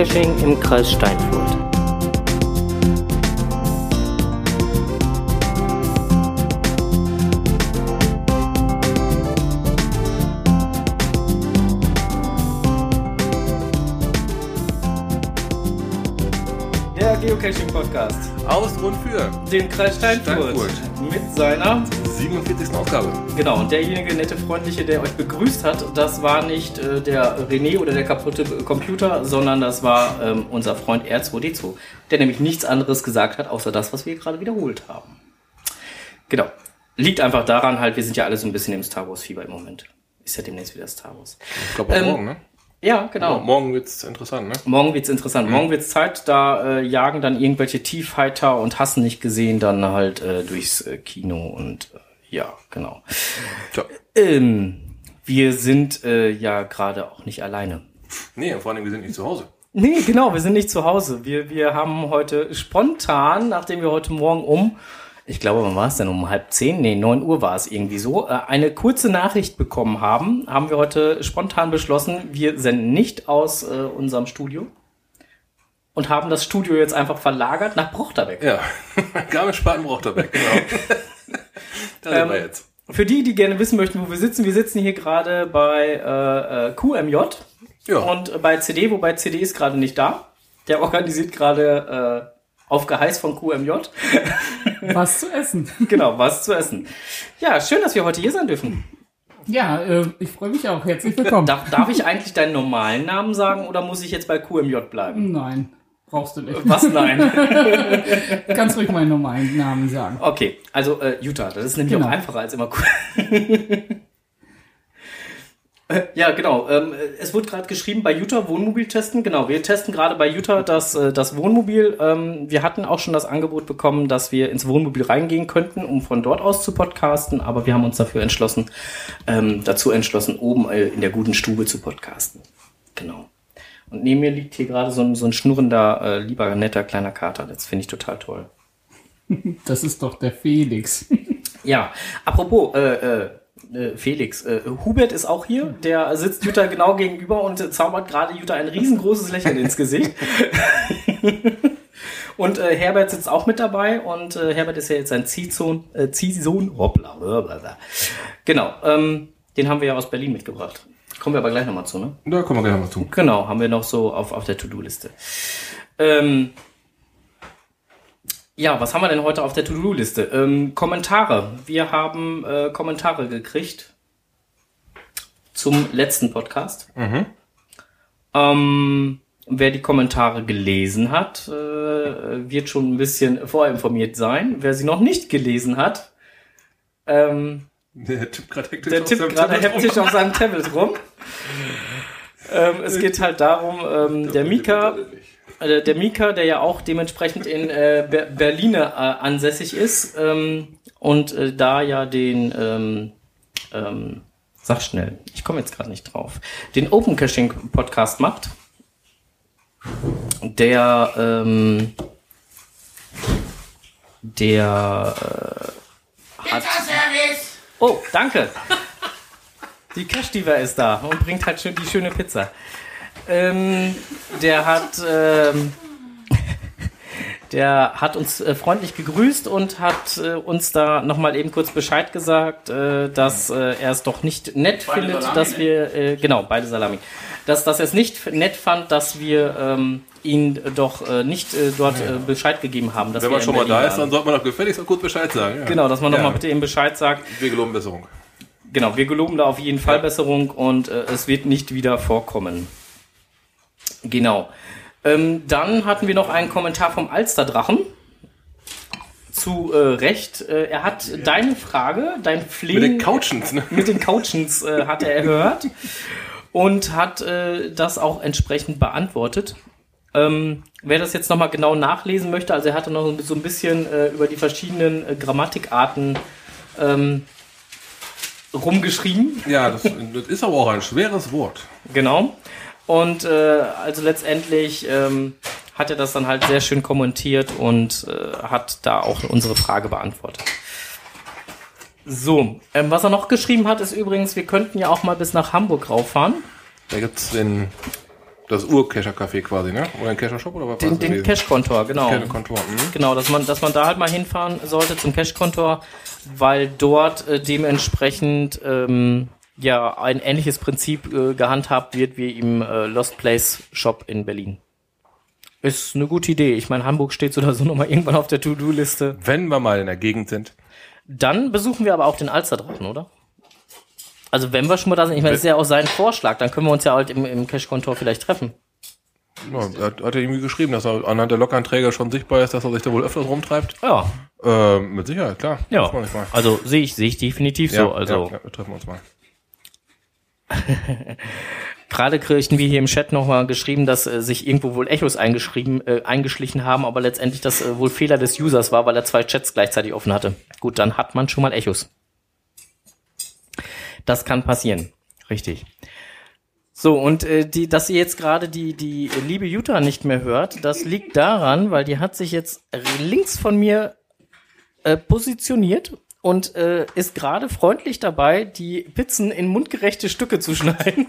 Geocaching im Kreis Steinfurt. Der Geocaching-Podcast. Aus und für Den Kreis Steinfurt. Steinfurt. Mit seiner. 47. Ausgabe. Genau, und derjenige nette Freundliche, der euch begrüßt hat, das war nicht äh, der René oder der kaputte Computer, sondern das war ähm, unser Freund R2D2, der nämlich nichts anderes gesagt hat, außer das, was wir gerade wiederholt haben. Genau. Liegt einfach daran halt, wir sind ja alle so ein bisschen im Star Wars-Fieber im Moment. Ist ja demnächst wieder Star Wars. Ich glaube Ähm, morgen, ne? Ja, genau. Morgen wird's interessant, ne? Morgen wird's interessant. Morgen wird's Zeit, da äh, jagen dann irgendwelche Tiefheiter und hassen nicht gesehen dann halt äh, durchs äh, Kino und äh, ja, genau. Tja. Ähm, wir sind äh, ja gerade auch nicht alleine. Nee, vor allem, wir sind nicht zu Hause. Nee, genau, wir sind nicht zu Hause. Wir, wir haben heute spontan, nachdem wir heute Morgen um, ich glaube, wann war es denn? Um halb zehn? Nee, neun Uhr war es irgendwie so, äh, eine kurze Nachricht bekommen haben, haben wir heute spontan beschlossen, wir senden nicht aus äh, unserem Studio und haben das Studio jetzt einfach verlagert nach Brochterbeck. Ja. Garmisch-Spaten braucht er weg, genau. da sind Ähm, wir jetzt. Für die, die gerne wissen möchten, wo wir sitzen, wir sitzen hier gerade bei äh, äh, QMJ Ja. und bei CD, wobei CD ist gerade nicht da. Der organisiert gerade äh, auf Geheiß von QMJ. Was zu essen. genau, was zu essen. Ja, schön, dass wir heute hier sein dürfen. Ja, äh, ich freue mich auch. Herzlich willkommen. Darf, darf ich eigentlich deinen normalen Namen sagen oder muss ich jetzt bei QMJ bleiben? Nein, brauchst du nicht. Was? Nein. Kannst ruhig meinen normalen Namen sagen. Okay, also äh, Jutta, das ist nämlich Genau. auch einfacher als immer. Äh, Ja, genau. Ähm, es wurde gerade geschrieben bei Jutta Wohnmobil testen. Genau, wir testen gerade bei Jutta das, äh, das Wohnmobil. Ähm, wir hatten auch schon das Angebot bekommen, dass wir ins Wohnmobil reingehen könnten, um von dort aus zu podcasten. Aber wir haben uns dafür entschlossen, ähm, dazu entschlossen, oben äh, in der guten Stube zu podcasten. Genau. Und neben mir liegt hier gerade so ein, so ein schnurrender, äh, lieber, netter kleiner Kater. Das finde ich total toll. Das ist doch der Felix. Ja, apropos, äh, äh, äh, Felix, äh, Hubert ist auch hier, der sitzt Jutta genau gegenüber und äh, zaubert gerade Jutta ein riesengroßes Lächeln ins Gesicht. und äh, Herbert sitzt auch mit dabei und äh, Herbert ist ja jetzt sein Ziehsohn, äh, Ziehsohn, hoppla, blablabla. Genau, ähm, den haben wir ja aus Berlin mitgebracht. Kommen wir aber gleich nochmal zu, ne? Da kommen wir gleich mal zu. Genau, haben wir noch so auf, auf der To-Do-Liste. Ähm, ja, was haben wir denn heute auf der To-Do-Liste? Ähm, Kommentare. Wir haben äh, Kommentare gekriegt zum letzten Podcast. Ähm, wer die Kommentare gelesen hat, äh, wird schon ein bisschen vorinformiert sein. Wer sie noch nicht gelesen hat, ähm, Der tippt gerade hektisch der auf tippt seinem gerade Tablet rum. hektisch auf seinem Tablet rum. ähm, es geht halt darum, ähm, der Mika, äh, der Mika, der ja auch dementsprechend in äh, Ber Berliner äh, ansässig ist ähm, und äh, da ja den, ähm, ähm, sag schnell, ich komme jetzt gerade nicht drauf, den Open Caching Podcast macht, der, ähm, der äh, hat. Oh, danke. Die Cash Diva ist da und bringt halt schön die schöne Pizza. Ähm, der hat, ähm, der hat uns äh, freundlich gegrüßt und hat äh, uns da nochmal eben kurz Bescheid gesagt, äh, dass äh, er es doch nicht nett findet, Salami, dass ne? wir, äh, genau, beide Salami, dass, dass er es nicht nett fand, dass wir ähm, ihn doch äh, nicht äh, dort äh, Bescheid gegeben haben. Dass Wenn man schon mal da ist, dann sollte man doch gefälligst auch kurz Bescheid sagen. Ja. Genau, dass man Ja. nochmal bitte eben Bescheid sagt. Wir geloben Besserung. Genau, wir geloben da auf jeden Fall Ja. Besserung und äh, es wird nicht wieder vorkommen. Genau. Ähm, dann hatten wir noch einen Kommentar vom Alsterdrachen. Zu äh, Recht. Äh, er hat deine Frage, dein Flehen Mit den Couchens, ne? mit den Couchens äh, hat er erhört und hat äh, das auch entsprechend beantwortet. Ähm, wer das jetzt nochmal genau nachlesen möchte, also er hatte noch so ein bisschen äh, über die verschiedenen äh, Grammatikarten ähm, rumgeschrieben. Ja, das, das ist aber auch ein schweres Wort. Genau. Und äh, also letztendlich ähm, hat er das dann halt sehr schön kommentiert und äh, hat da auch unsere Frage beantwortet. So, ähm, was er noch geschrieben hat, ist übrigens, wir könnten ja auch mal bis nach Hamburg rauffahren. Da gibt's den Das Ur-Kescher-Café quasi, ne? Oder ein Kescher-Shop oder was Den, den? Cash-Kontor, genau. Kontor. Mhm. Genau, dass man, dass man da halt mal hinfahren sollte zum Cash-Kontor, weil dort äh, dementsprechend ähm, ja ein ähnliches Prinzip äh, gehandhabt wird wie im äh, Lost Place Shop in Berlin. Ist eine gute Idee. Ich meine, Hamburg steht so oder so nochmal irgendwann auf der To-Do-Liste. Wenn wir mal in der Gegend sind. Dann besuchen wir aber auch den Alsterdrachen, oder? Also wenn wir schon mal da sind, ich meine, das ist ja auch sein Vorschlag, dann können wir uns ja halt im, im Cash-Kontor vielleicht treffen. Ja, hat, hat er irgendwie geschrieben, dass er anhand der Lockanträger schon sichtbar ist, dass er sich da wohl öfters rumtreibt. Ja, Ähm, mit Sicherheit, klar. ja. Also sehe ich, sehe ich definitiv so. Also ja, ja, wir treffen uns mal. Gerade kriegten wir hier im Chat nochmal geschrieben, dass äh, sich irgendwo wohl Echos eingeschrieben, äh, eingeschlichen haben, aber letztendlich das äh, wohl Fehler des Users war, weil er zwei Chats gleichzeitig offen hatte. Gut, dann hat man schon mal Echos. Das kann passieren. Richtig. So, und äh, die, dass ihr jetzt gerade die, die liebe Jutta nicht mehr hört, das liegt daran, weil die hat sich jetzt links von mir äh, positioniert und äh, ist gerade freundlich dabei, die Pizzen in mundgerechte Stücke zu schneiden.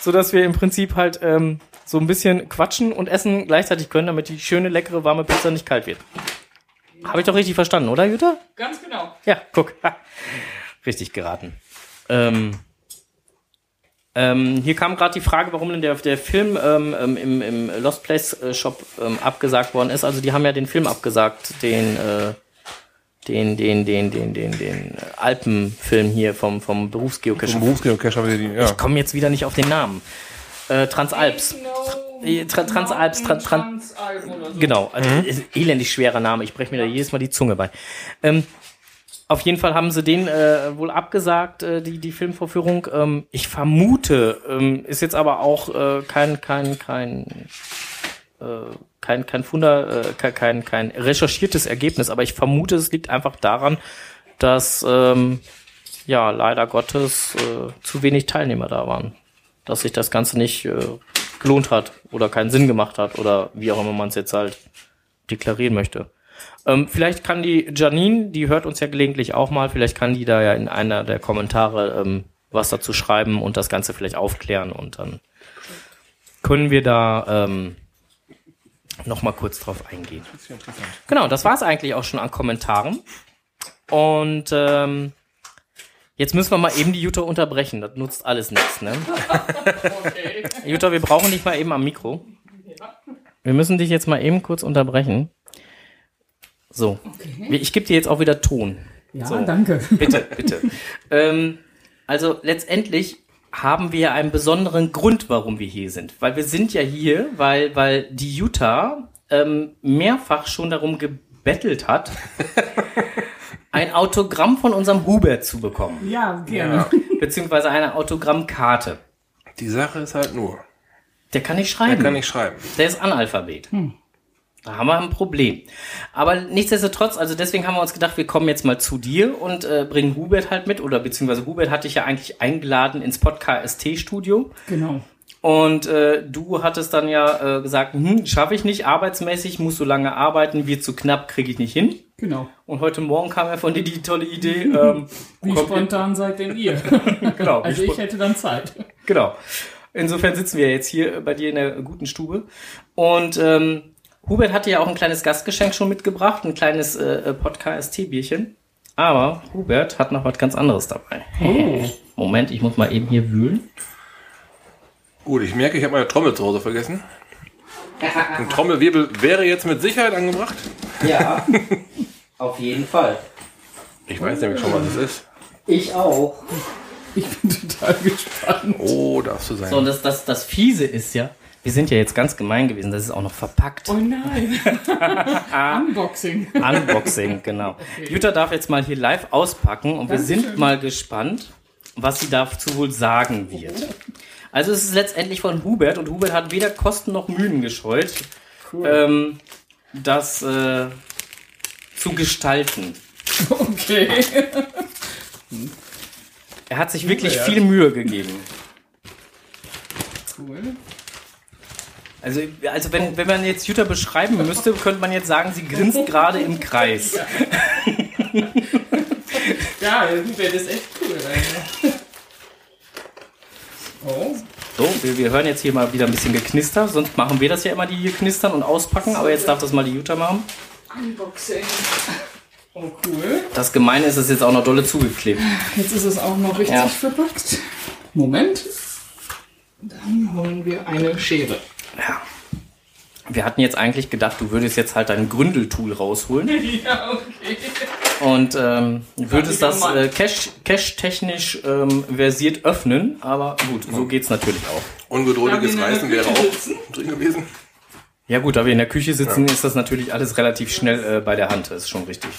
so dass wir im Prinzip halt ähm, so ein bisschen quatschen und essen gleichzeitig können, damit die schöne, leckere, warme Pizza nicht kalt wird. Habe ich doch richtig verstanden, oder, Jutta? Ganz genau. Ja, guck. Ha. Richtig geraten. Ähm, ähm, hier kam gerade die Frage, warum denn der, der Film ähm, ähm, im, im Lost Place äh, Shop ähm, abgesagt worden ist. Also die haben ja den Film abgesagt, den äh, den den den den den den Alpenfilm hier vom vom Berufsgeocacher. Zum Berufsgeocacher wieder die, ja. Ich komme jetzt wieder nicht auf den Namen. Äh, Transalps. Äh, Tra- Transalps, Tra- Tran- Transalpen oder so. Genau, also ist ein elendig schwerer Name. Ich breche mir da jedes Mal die Zunge bei. Ähm, auf jeden Fall haben sie den äh, wohl abgesagt, äh, die, die Filmvorführung. Ähm, ich vermute, ähm, ist jetzt aber auch äh, kein, kein, kein, äh, kein, kein Funder, äh, kein, kein, recherchiertes Ergebnis, aber ich vermute, es liegt einfach daran, dass ähm, ja leider Gottes äh, zu wenig Teilnehmer da waren. Dass sich das Ganze nicht äh, gelohnt hat oder keinen Sinn gemacht hat oder wie auch immer man es jetzt halt deklarieren möchte. Ähm, vielleicht kann die Janine, die hört uns ja gelegentlich auch mal, vielleicht kann die da ja in einer der Kommentare ähm, was dazu schreiben und das Ganze vielleicht aufklären und dann können wir da ähm, noch mal kurz drauf eingehen. Genau, das war es eigentlich auch schon an Kommentaren. Und ähm, jetzt müssen wir mal eben die Jutta unterbrechen. Das nutzt alles nichts, ne? Okay. Jutta, wir brauchen dich mal eben am Mikro. Wir müssen dich jetzt mal eben kurz unterbrechen. So, okay. ich gebe dir jetzt auch wieder Ton. Ja, So. danke. Bitte, bitte. ähm, also letztendlich haben wir einen besonderen Grund, warum wir hier sind. Weil wir sind ja hier, weil, weil die Jutta ähm, mehrfach schon darum gebettelt hat, ein Autogramm von unserem Hubert zu bekommen. Ja, gerne. Beziehungsweise eine Autogrammkarte. Die Sache ist halt nur, Der kann nicht schreiben. kann nicht schreiben. Der ist Analphabet. Da haben wir ein Problem. Aber nichtsdestotrotz, also deswegen haben wir uns gedacht, wir kommen jetzt mal zu dir und äh, bringen Hubert halt mit. Oder beziehungsweise Hubert hat dich ja eigentlich eingeladen ins Podcast-Studio. Genau. Und äh, du hattest dann ja äh, gesagt, hm, schaffe ich nicht, arbeitsmäßig, muss so lange arbeiten, wird zu knapp, kriege ich nicht hin. Genau. Und heute Morgen kam ja von dir die tolle Idee. Ähm, Wie ihr- spontan seid denn ihr? Genau, Also ich hätte dann Zeit. Genau. Insofern sitzen wir jetzt hier bei dir in der guten Stube. Und ähm, Hubert hatte ja auch ein kleines Gastgeschenk schon mitgebracht, ein kleines äh, Podcast-Teebierchen. Aber Hubert hat noch was ganz anderes dabei. Oh. Moment, ich muss mal eben hier wühlen. Gut, ich merke, ich habe meine Trommel zu Hause vergessen. Ein Trommelwirbel wäre jetzt mit Sicherheit angebracht. Ja, auf jeden Fall. Ich weiß nämlich schon, was es ist. Ich auch. Ich bin total gespannt. Oh, darfst du sein. So, und das, das, das Fiese ist ja, wir sind ja jetzt ganz gemein gewesen, das ist auch noch verpackt. Oh nein. Unboxing. Unboxing, genau. Jutta darf jetzt mal hier live auspacken und wir sind Dankeschön. mal gespannt, was sie dazu wohl sagen wird. Also es ist letztendlich von Hubert und Hubert hat weder Kosten noch Mühen gescheut, ähm, das äh, zu gestalten. Okay. Er hat sich wirklich Hubert. viel Mühe gegeben. Cool. Also, also wenn, wenn man jetzt Jutta beschreiben müsste, könnte man jetzt sagen, sie grinst gerade im Kreis. Ja, Hubert ist echt cool. Oh. So, wir, wir hören jetzt hier mal wieder ein bisschen geknister. Sonst machen wir das ja immer, die hier knistern und auspacken. Aber jetzt darf das mal die Jutta machen. Unboxing. Oh, cool. Das Gemeine ist, es ist jetzt auch noch dolle zugeklebt. Jetzt ist es auch noch richtig Ja. verpackt. Moment. Dann holen wir eine Schere. Ja. Wir hatten jetzt eigentlich gedacht, du würdest jetzt halt dein Gründeltool rausholen Ja, okay. und ähm, würdest Ja, das äh, cache- cache-technisch ähm, versiert öffnen. Aber gut, so geht's natürlich auch. Ungeduldiges Reißen wäre auch drin gewesen. Ja gut, da wir in der Küche sitzen, ist das natürlich alles relativ schnell äh, bei der Hand. Das ist schon richtig.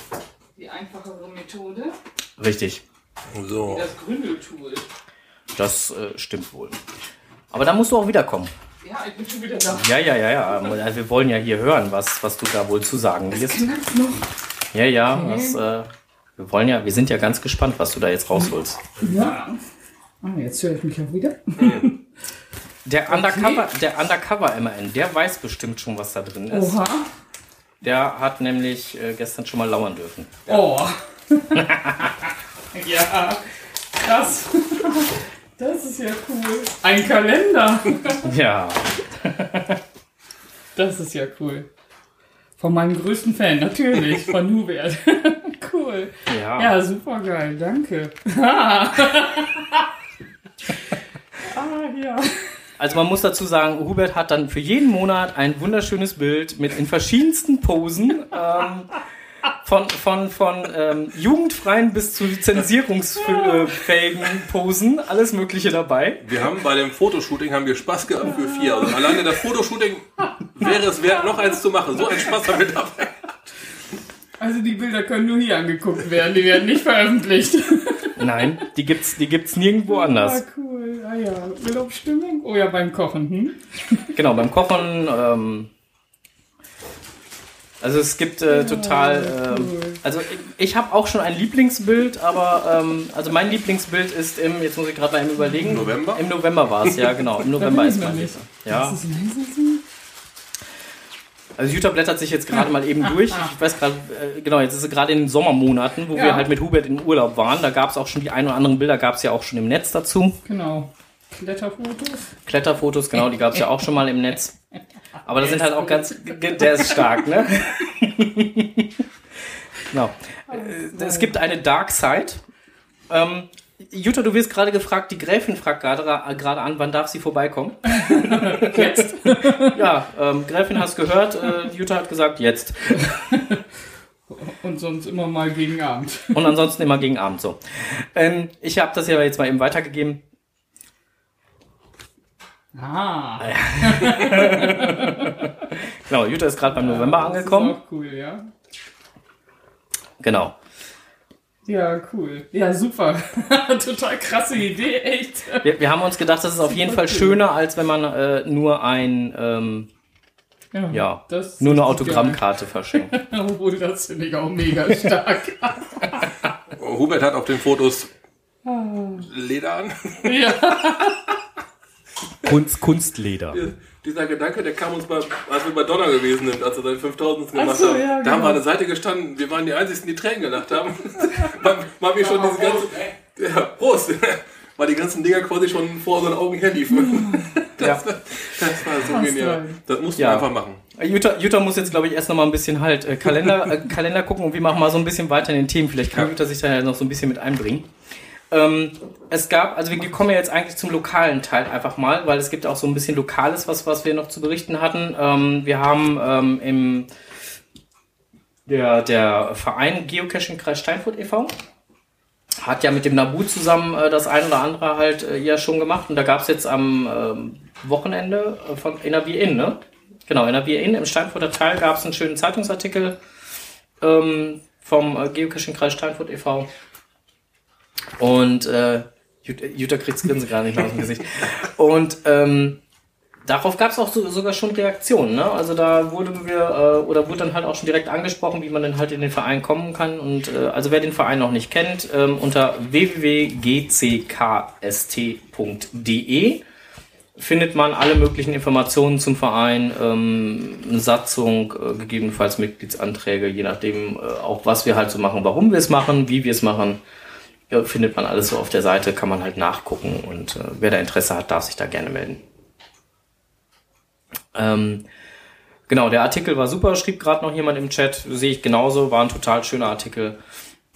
Die einfachere Methode. Richtig. So. Das Gründeltool. Das äh, stimmt wohl. Aber da musst du auch wiederkommen. Ja, ich bin schon wieder da. Ja, ja, ja, ja. Also wir wollen ja hier hören, was, was du da wohl zu sagen wirst. Knackt noch. Ja, ja, das, äh, wir wollen ja, wir sind ja ganz gespannt, was du da jetzt rausholst. Ja. Ah, jetzt höre ich mich auch wieder. Der Undercover, der Undercover MAN, der weiß bestimmt schon, was da drin ist. Oha. Der hat nämlich äh, gestern schon mal lauern dürfen. Oh. ja. Krass. Das ist ja cool. Ein Kalender. Ja, Das ist ja cool. Von meinem größten Fan, natürlich. Von Hubert. cool. ja. Ja, super geil. Danke. ah, ja. Also man muss dazu sagen, Hubert hat dann für jeden Monat ein wunderschönes Bild mit in verschiedensten Posen. Ähm, von von, von ähm, jugendfreien bis zu lizenzierungsfähigen Posen, alles Mögliche dabei. Wir haben bei dem Fotoshooting haben wir Spaß gehabt für vier. Also alleine das Fotoshooting wäre es wert, noch eins zu machen. So ein Spaß haben wir dabei. Also die Bilder können nur hier angeguckt werden, die werden nicht veröffentlicht. Nein, die gibt's, die gibt's nirgendwo Ah, anders. cool. Ah ja, Urlaubsstimmung. Oh ja, beim Kochen. Hm? Genau, beim Kochen. Ähm, also es gibt äh, total. Cool. also ich, ich habe auch schon ein Lieblingsbild, aber ähm, also mein Lieblingsbild ist im. Jetzt muss ich gerade mal eben überlegen. November? Im November war es, ja genau. Im November ist mein. Lieblings. Ja. Also Jutta blättert sich jetzt gerade mal eben durch. Ich weiß gerade, äh, genau, jetzt ist sie gerade in den Sommermonaten, wo Ja. wir halt mit Hubert im Urlaub waren. Da gab es auch schon die ein oder anderen Bilder, gab es ja auch schon im Netz dazu. Genau. Kletterfotos. Kletterfotos, genau, die gab es ja auch schon mal im Netz. Aber das sind halt auch ganz, der ist stark, ne? genau. Äh, Es gibt eine Dark Side. Ähm, Jutta, du wirst gerade gefragt, die Gräfin fragt gerade gerade an, wann darf sie vorbeikommen? Jetzt. Ja, ähm, Gräfin hast gehört, äh, Jutta hat gesagt, jetzt. Und sonst immer mal gegen Abend. Und ansonsten immer gegen Abend so. Ähm, ich habe das ja jetzt mal eben weitergegeben. Ah. Genau, Jutta ist gerade beim November angekommen. Das ist auch cool, ja. Genau. Ja, cool. Ja, super. Total krasse Idee, echt. Wir, wir haben uns gedacht, das ist auf jeden Fall schöner, als wenn man äh, nur ein, ähm, ja, das nur eine Autogrammkarte verschenkt. Obwohl, das finde ich auch mega stark. Hubert hat auf den Fotos Leder an. ja. Kunst, Kunstleder. Dieser Gedanke, der kam uns bei, als wir bei Donner gewesen sind, als wir seinen 5000 gemacht Ach so, haben. ja, da haben genau. wir an der Seite gestanden, wir waren die Einzigen, die Tränen gelacht haben. weil, weil wir schon diese ganzen, ja, Prost, weil die ganzen Dinger quasi schon vor unseren Augen herliefen. Das, Ja. das war so Krass, genial. geil. Das musst du Ja. einfach machen. Jutta, Jutta muss jetzt, glaube ich, erst noch mal ein bisschen halt äh, Kalender, äh, Kalender gucken und wir machen mal so ein bisschen weiter in den Themen. Vielleicht kann Ja. Jutta sich da ja noch so ein bisschen mit einbringen. Ähm, es gab, also wir kommen ja jetzt eigentlich zum lokalen Teil einfach mal, weil es gibt auch so ein bisschen Lokales, was, was wir noch zu berichten hatten. Ähm, wir haben ähm, im der, der Verein Geocaching Kreis Steinfurt e.V. hat ja mit dem Nabu zusammen äh, das ein oder andere halt äh, ja schon gemacht und da gab es jetzt am ähm, Wochenende äh, von Bier Inn, ne? Genau, Bier Inn im Steinfurter Teil gab es einen schönen Zeitungsartikel ähm, vom äh, Geocaching Kreis Steinfurt e.V. Und äh, Jut- Jutta kriegt's Grinsen gerade nicht mehr aus dem Gesicht. Und ähm, darauf gab es auch so, sogar schon Reaktionen. Ne? Also da wurden wir, äh, oder wurde dann halt auch schon direkt angesprochen, wie man dann halt in den Verein kommen kann. Und äh, also wer den Verein noch nicht kennt, ähm, unter www.gckst.de findet man alle möglichen Informationen zum Verein, ähm, eine Satzung, äh, gegebenenfalls Mitgliedsanträge, je nachdem äh, auch was wir halt so machen, warum wir es machen, wie wir es machen. Ja, findet man alles so auf der Seite, kann man halt nachgucken und äh, wer da Interesse hat, darf sich da gerne melden. Ähm, genau, der Artikel war super, schrieb gerade noch jemand im Chat, sehe ich genauso, war ein total schöner Artikel.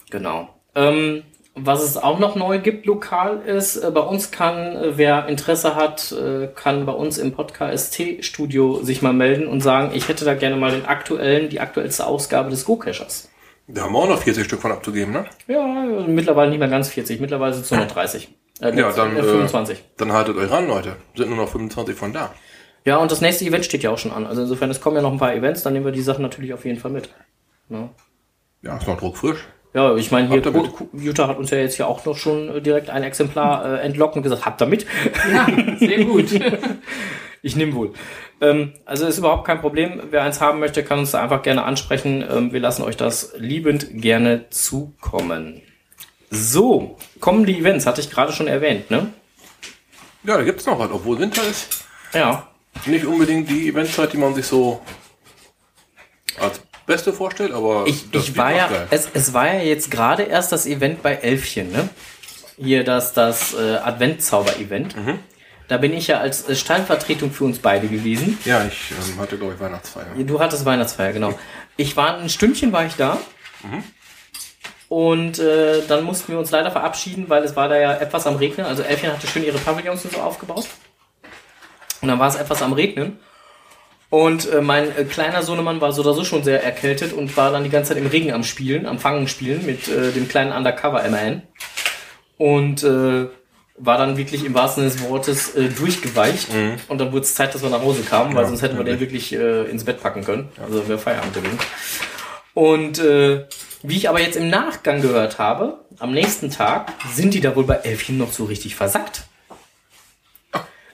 Genau. Ähm, was es auch noch neu gibt lokal ist, äh, bei uns kann, äh, wer Interesse hat, äh, kann bei uns im Podcast-Studio sich mal melden und sagen, ich hätte da gerne mal den aktuellen, die aktuellste Ausgabe des Go-Cachers. Da haben wir auch noch 40 Stück von abzugeben, ne? Ja, mittlerweile nicht mehr ganz 40, mittlerweile sind es nur noch 30. Äh, Ja, dann, äh, äh, 25. Dann haltet euch ran, Leute. Sind nur noch 25 von da. Ja, und das nächste Event steht ja auch schon an. Also insofern, es kommen ja noch ein paar Events, dann nehmen wir die Sachen natürlich auf jeden Fall mit. Ja. Ja, ist noch druckfrisch. Ja, ich meine, hier, Jutta hat uns ja jetzt hier auch noch schon äh, direkt ein Exemplar äh, entlockt und gesagt, habt ihr mit? Ja, sehr gut. Ich nehme wohl. Ähm, also ist überhaupt kein Problem. Wer eins haben möchte, kann uns da einfach gerne ansprechen. Ähm, wir lassen euch das liebend gerne zukommen. So, kommen die Events, hatte ich gerade schon erwähnt, ne? Ja, da gibt's noch was, obwohl Winter ist. Ja. Nicht unbedingt die Eventzeit, die man sich so als beste vorstellt, aber Ich, das ich wird war ja, es, es war ja jetzt gerade erst das Event bei Elfchen, ne? Hier das, das äh, Adventzauber-Event. Mhm. Da bin ich ja als äh, Stallvertretung für uns beide gewesen. Ja, ich ähm, hatte, glaube ich, Weihnachtsfeier. Du hattest Weihnachtsfeier, genau. Ich war ein Stündchen war ich da. Und äh, dann mussten wir uns leider verabschieden, weil es war da ja etwas am Regnen. Also Elfchen hatte schön ihre Pavillons und so aufgebaut. Und dann war es etwas am Regnen. Und äh, mein äh, kleiner Sohnemann war so oder so schon sehr erkältet und war dann die ganze Zeit im Regen am Spielen, am Fangen spielen mit äh, dem kleinen Undercover-MAN. Und äh, war dann wirklich im wahrsten Sinne des Wortes äh, durchgeweicht. Und dann wurde es Zeit, dass wir nach Hause kamen, weil Ja, sonst hätten wir den wirklich. äh, ins Bett packen können. Also wäre Feierabend gewesen. Und äh, wie ich aber jetzt im Nachgang gehört habe, am nächsten Tag sind die da wohl bei Elfchen noch so richtig versackt.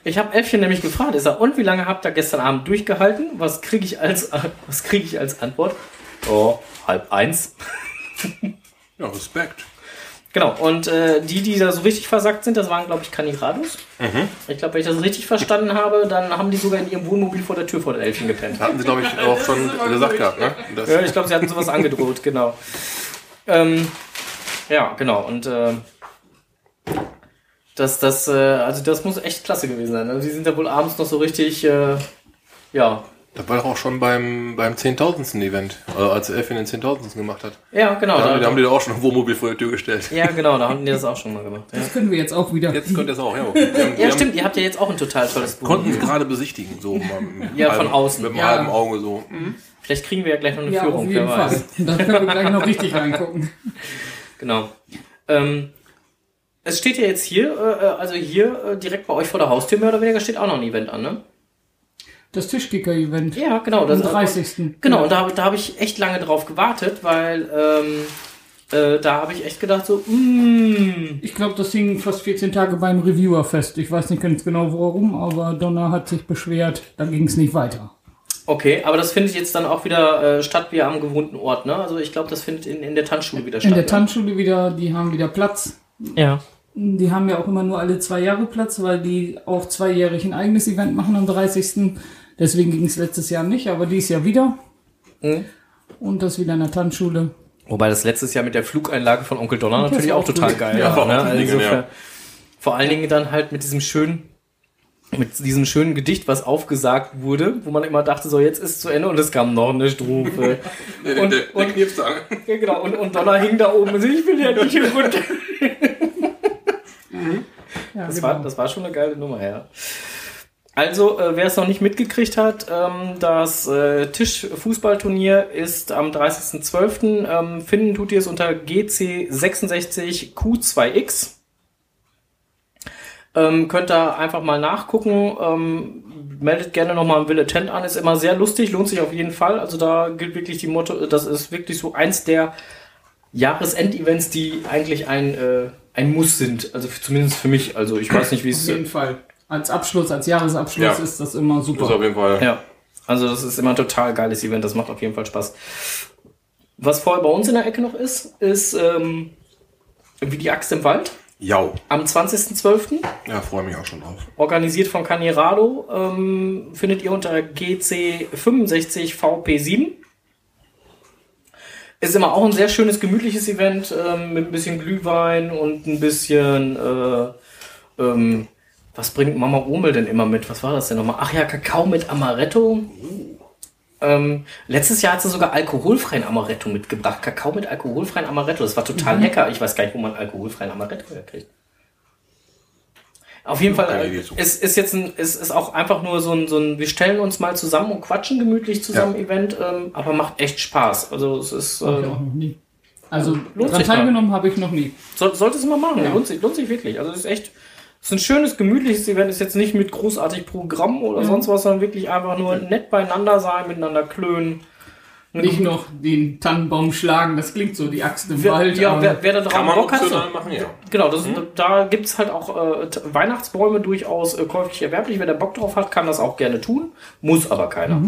Ich habe Elfchen nämlich gefragt, ist er, und wie lange habt ihr gestern Abend durchgehalten? Was kriege ich als was kriege ich als Antwort? Oh, halb eins. Ja, Respekt. Genau, und äh, die, die da so richtig versackt sind, das waren, glaube ich, Canirados. Ich glaube, wenn ich das richtig verstanden habe, dann haben die sogar in ihrem Wohnmobil vor der Tür vor den Elfchen gepennt. Hatten sie, glaube ich, auch schon gesagt gehabt, ne? Das, Ja, ich glaube, sie hatten sowas angedroht, genau. Ähm, ja, genau. Und äh, das, das, äh, also das muss echt klasse gewesen sein. Also die sind da wohl abends noch so richtig, äh, ja. Das war doch auch schon beim, beim 10.000. Event, also als Elfin den 10.000. gemacht hat. Ja, genau. Da, haben die- da haben die da auch schon ein Wohnmobil vor die Tür gestellt. ja, genau, da haben die das auch schon mal gemacht. Ja, Das können wir jetzt auch wieder. Jetzt könnt ihr es auch, ja. Haben, ja haben- stimmt, ihr habt ja jetzt auch ein total tolles Buch. konnten es gerade besichtigen, so mal mit Ja, einem von halben- außen. Mit einem Ja. halben Auge so. Mhm. Vielleicht kriegen wir ja gleich noch eine Ja, Führung, auf jeden wer weiß. Fall. Da können wir gleich noch richtig reingucken. Genau. Ähm, es steht ja jetzt hier, äh, äh, also hier äh, direkt bei euch vor der Haustür mehr oder weniger steht auch noch ein Event an, ne? Das Tischkicker-Event. Ja, genau. Am Das, 30. Genau, und da, da habe ich echt lange drauf gewartet, weil ähm, äh, da habe ich echt gedacht so, mm, Ich glaube, das hing fast 14 Tage beim Reviewer fest. Ich weiß nicht ganz genau warum, aber Donner hat sich beschwert, da ging es nicht weiter. okay, aber das findet jetzt dann auch wieder äh, statt wie am gewohnten Ort, ne? Also ich glaube, das findet in, in der Tanzschule wieder statt. In der ne? Tanzschule wieder, die haben wieder Platz. Ja. Die haben ja auch immer nur alle zwei Jahre Platz, weil die auch zweijährig ein eigenes Event machen am 30. Deswegen ging es letztes Jahr nicht, aber dieses Jahr wieder. Mhm. Und das wieder in der Tanzschule. Wobei das letztes Jahr mit der Flugeinlage von Onkel Donner natürlich auch auch total gut. geil Ja, war. Ne? Also ja. Vor allen Dingen dann halt mit diesem schönen, mit diesem schönen Gedicht, was aufgesagt wurde, wo man immer dachte, so jetzt ist zu Ende und es kam noch eine Strophe. Der, Und- der, der und- Knipsang. ja, genau, und, und Donner hing da oben und so, ich will ja nicht hier runter. Ja, Das, genau. war, das war schon eine geile Nummer, ja. Also, äh, wer es noch nicht mitgekriegt hat, ähm, das äh, Tischfußballturnier ist am 30.12. Ähm, finden tut ihr es unter GC66Q2X. Ähm, könnt ihr einfach mal nachgucken. Ähm, meldet gerne nochmal ein Will Attend an. Ist immer sehr lustig, lohnt sich auf jeden Fall. Also da gilt wirklich die Motto, das ist wirklich so eins der Jahresendevents, die eigentlich ein, äh, ein Muss sind. Also zumindest für mich. Also ich weiß nicht, wie Auf es. jeden Fall. Als Abschluss, als Jahresabschluss Ja. ist das immer Das ist super. auf jeden Fall. Ja. Also das ist immer ein total geiles Event. Das macht auf jeden Fall Spaß. Was vorher bei uns in der Ecke noch ist, ist ähm, wie die Axt im Wald. Jau. Am 20.12. Ja, freue mich auch schon drauf. organisiert von Canirado, ähm, findet ihr unter GC65VP7. Ist immer auch ein sehr schönes, gemütliches Event ähm, mit ein bisschen Glühwein und ein bisschen, äh, ähm, was bringt Mama Omel denn immer mit? Was war das denn nochmal? Ach ja, Kakao mit Amaretto. Ähm, letztes Jahr hat sie sogar alkoholfreien Amaretto mitgebracht. Kakao mit alkoholfreien Amaretto. Das war total lecker. Ich weiß gar nicht, wo man alkoholfreien Amaretto herkriegt. Auf jeden Fall, äh, es ist jetzt ein, es ist auch einfach nur so ein, so ein, wir stellen uns mal zusammen und quatschen gemütlich zusammen Ja. Event, ähm, aber macht echt Spaß. Also es ist, äh, auch noch nie. Also Lohnt daran teilgenommen habe ich noch nie. soll, sollte es mal machen. Ja. Lohnt, sich, lohnt sich wirklich. Also es ist echt, es ist ein schönes, gemütliches Event. Ist jetzt nicht mit großartig Programm oder sonst was, sondern wirklich einfach nur nett beieinander sein, miteinander klönen. Nicht noch den Tannenbaum schlagen, das klingt so, die Axt im Wer, Wald. ja, aber- wer, wer da Kann drauf man Bock hat, optional machen, ja. Genau, das, da gibt's halt auch äh, Weihnachtsbäume durchaus äh, käuflich erwerblich. Wer da Bock drauf hat, kann das auch gerne tun, muss aber keiner.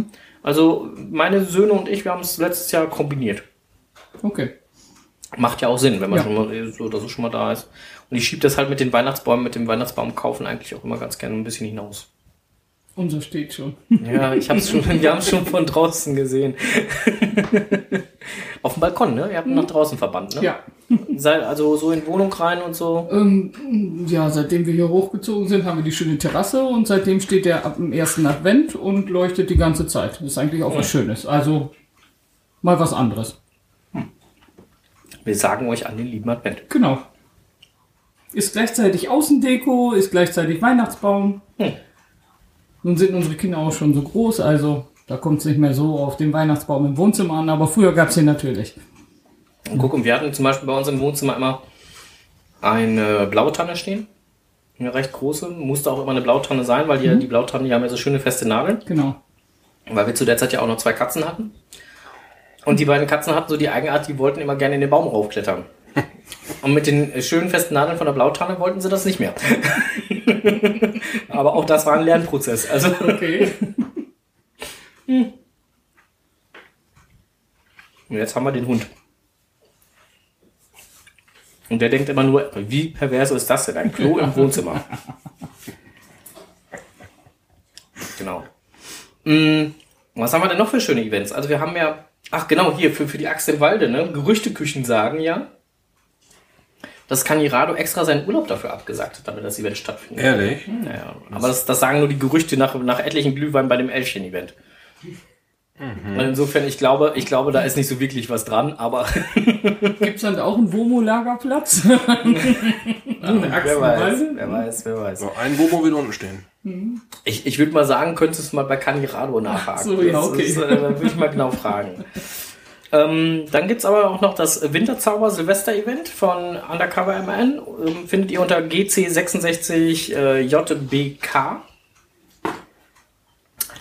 Also meine Söhne und ich, wir haben es letztes Jahr kombiniert. Okay. Macht ja auch Sinn, wenn man Ja. schon mal äh, so oder so schon mal da ist. Und ich schiebe das halt mit den Weihnachtsbäumen, mit dem Weihnachtsbaum kaufen eigentlich auch immer ganz gerne ein bisschen hinaus. Unser steht schon. Ja, ich hab's schon, wir haben es schon von draußen gesehen. Auf dem Balkon, ne? Ihr habt ihn nach draußen verbannt, ne? Ja. Sei- Also so in Wohnung rein und so. Ähm, ja, seitdem wir hier hochgezogen sind, haben wir die schöne Terrasse und seitdem steht der ab dem ersten Advent und leuchtet die ganze Zeit. Das ist eigentlich auch was Schönes. Also mal was anderes. Wir sagen euch an den lieben Advent. Genau. Ist gleichzeitig Außendeko, ist gleichzeitig Weihnachtsbaum. Hm. Nun sind unsere Kinder auch schon so groß, also da kommt es nicht mehr so auf den Weihnachtsbaum im Wohnzimmer an, aber früher gab es den natürlich. Und guck, und wir hatten zum Beispiel bei uns im Wohnzimmer immer eine blaue Tanne stehen. Eine recht große. Musste auch immer eine Blautanne sein, weil die, die Blautannen, die haben ja so schöne feste Nadeln. Genau. Weil wir zu der Zeit ja auch noch zwei Katzen hatten. Und die beiden Katzen hatten so die Eigenart, die wollten immer gerne in den Baum raufklettern. Und mit den schönen festen Nadeln von der Blautanne wollten sie das nicht mehr. Aber auch das war ein Lernprozess. Also Okay. Und jetzt haben wir den Hund. Und der denkt immer nur, wie pervers ist das denn? Ein Klo im Wohnzimmer. genau. Mm, Was haben wir denn noch für schöne Events? Also wir haben ja, ach genau, hier für, für die Axt im Walde, ne? Gerüchteküchen sagen ja, dass Canirado extra seinen Urlaub dafür abgesagt hat, damit das Event stattfindet. Ehrlich? Ja, aber das, das sagen nur die Gerüchte nach, nach etlichen Glühwein bei dem Elfchen-Event. Und Insofern, ich glaube, ich glaube, da ist nicht so wirklich was dran, aber Gibt's dann auch einen Womo-Lagerplatz? Axt wer weiß, wer weiß, wer weiß. So, ein Womo will unten stehen. Ich, ich würde mal sagen, könntest du mal bei Canirado nachhaken. so, ja, Das okay. Ist, äh, da würde ich mal genau fragen. ähm, dann gibt's aber auch noch das Winterzauber-Silvester-Event von Undercover MN. Ähm, findet ihr unter GC66 äh.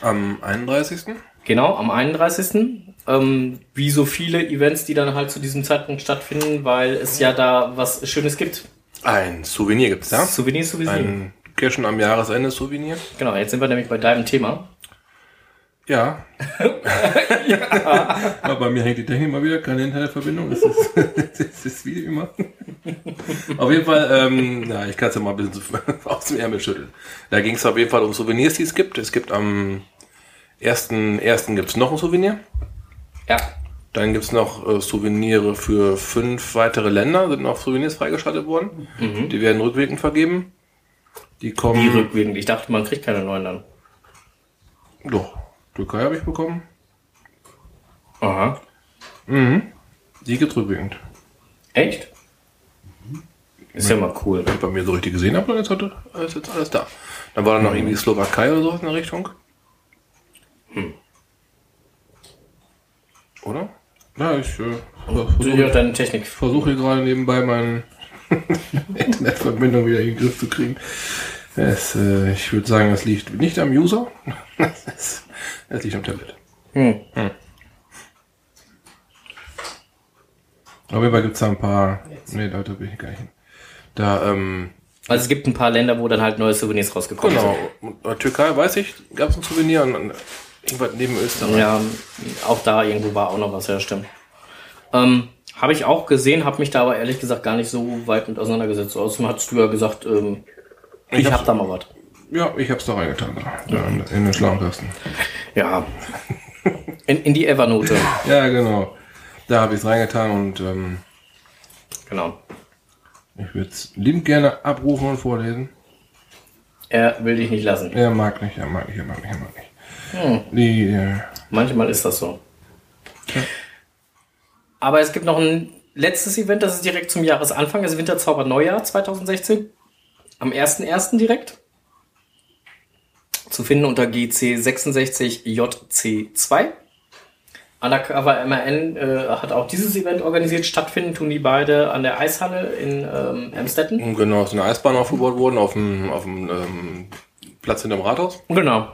Am 31. Genau, am 31. Ähm, wie so viele Events, die dann halt zu diesem Zeitpunkt stattfinden, weil es ja da was Schönes gibt. Ein Souvenir gibt's da. Souvenir, Souvenir. Ein Kirschen am Jahresende Souvenir. Genau, jetzt sind wir nämlich bei deinem Thema. Ja. Aber bei mir hängt die Technik mal wieder, keine Internetverbindung. Es ist, es ist wie immer. Auf jeden Fall, ähm, ja, ich kann es ja mal ein bisschen aus dem Ärmel schütteln. Da ging es auf jeden Fall um Souvenirs, die es gibt. Es gibt am 1.1. gibt es noch ein Souvenir. Ja, Dann gibt es noch äh, Souvenire für fünf weitere Länder, sind noch Souvenirs freigeschaltet worden. Die werden rückwirkend vergeben. Die kommen. die rückwirkend. Ich dachte, man kriegt keine neuen dann. Doch, Türkei habe ich bekommen. Aha. Die gibt rückwirkend. Echt? Ist ja mal cool. Wenn ich bei mir so richtig gesehen habe, dann ist, heute, ist jetzt alles da. Dann war da noch irgendwie Slowakei oder so in der Richtung. Oder? Ja, ich äh, versuche ja deine Technik. versuch hier gerade nebenbei meine Internetverbindung wieder in den Griff zu kriegen. Es, äh, ich würde sagen, das liegt nicht am User. Es es liegt am Tablet. Hm. Auf jeden Fall gibt es da ein paar. Nee, da bin ich gar nicht hin. Da, ähm, Also es gibt ein paar Länder, wo dann halt neue Souvenirs rausgekommen Genau. Und bei Türkei weiß ich, gab es ein Souvenir und irgendwas neben sind. Österreich. Ja, auch da irgendwo war auch noch was, ja, stimmt. Ähm, habe ich auch gesehen, habe mich da aber ehrlich gesagt gar nicht so weit mit auseinandergesetzt. Außerdem hast du ja gesagt, ähm, ich, hab's- hab da mal was. Ja, ich hab's da reingetan, da, da in, den schlauen Kasten. Ja. In, in die Evernote. Ja, genau. Da habe ich es reingetan und ähm, Genau. ich würde es liebend gerne abrufen und vorlesen. Er will dich nicht lassen. Er mag nicht, er mag nicht, er mag nicht, er mag nicht. Die, äh, Manchmal ist das so. Aber es gibt noch ein letztes Event, das ist direkt zum Jahresanfang, das Winterzauber Neujahr 2016. Am 1.1. direkt. Zu finden unter GC66JC2. Undercover MRN äh, hat auch dieses Event organisiert. Stattfinden tun die beide an der Eishalle in ähm, Amstetten. genau, ist eine Eisbahn aufgebaut worden auf dem, auf dem ähm, Platz hinterm Rathaus. Genau.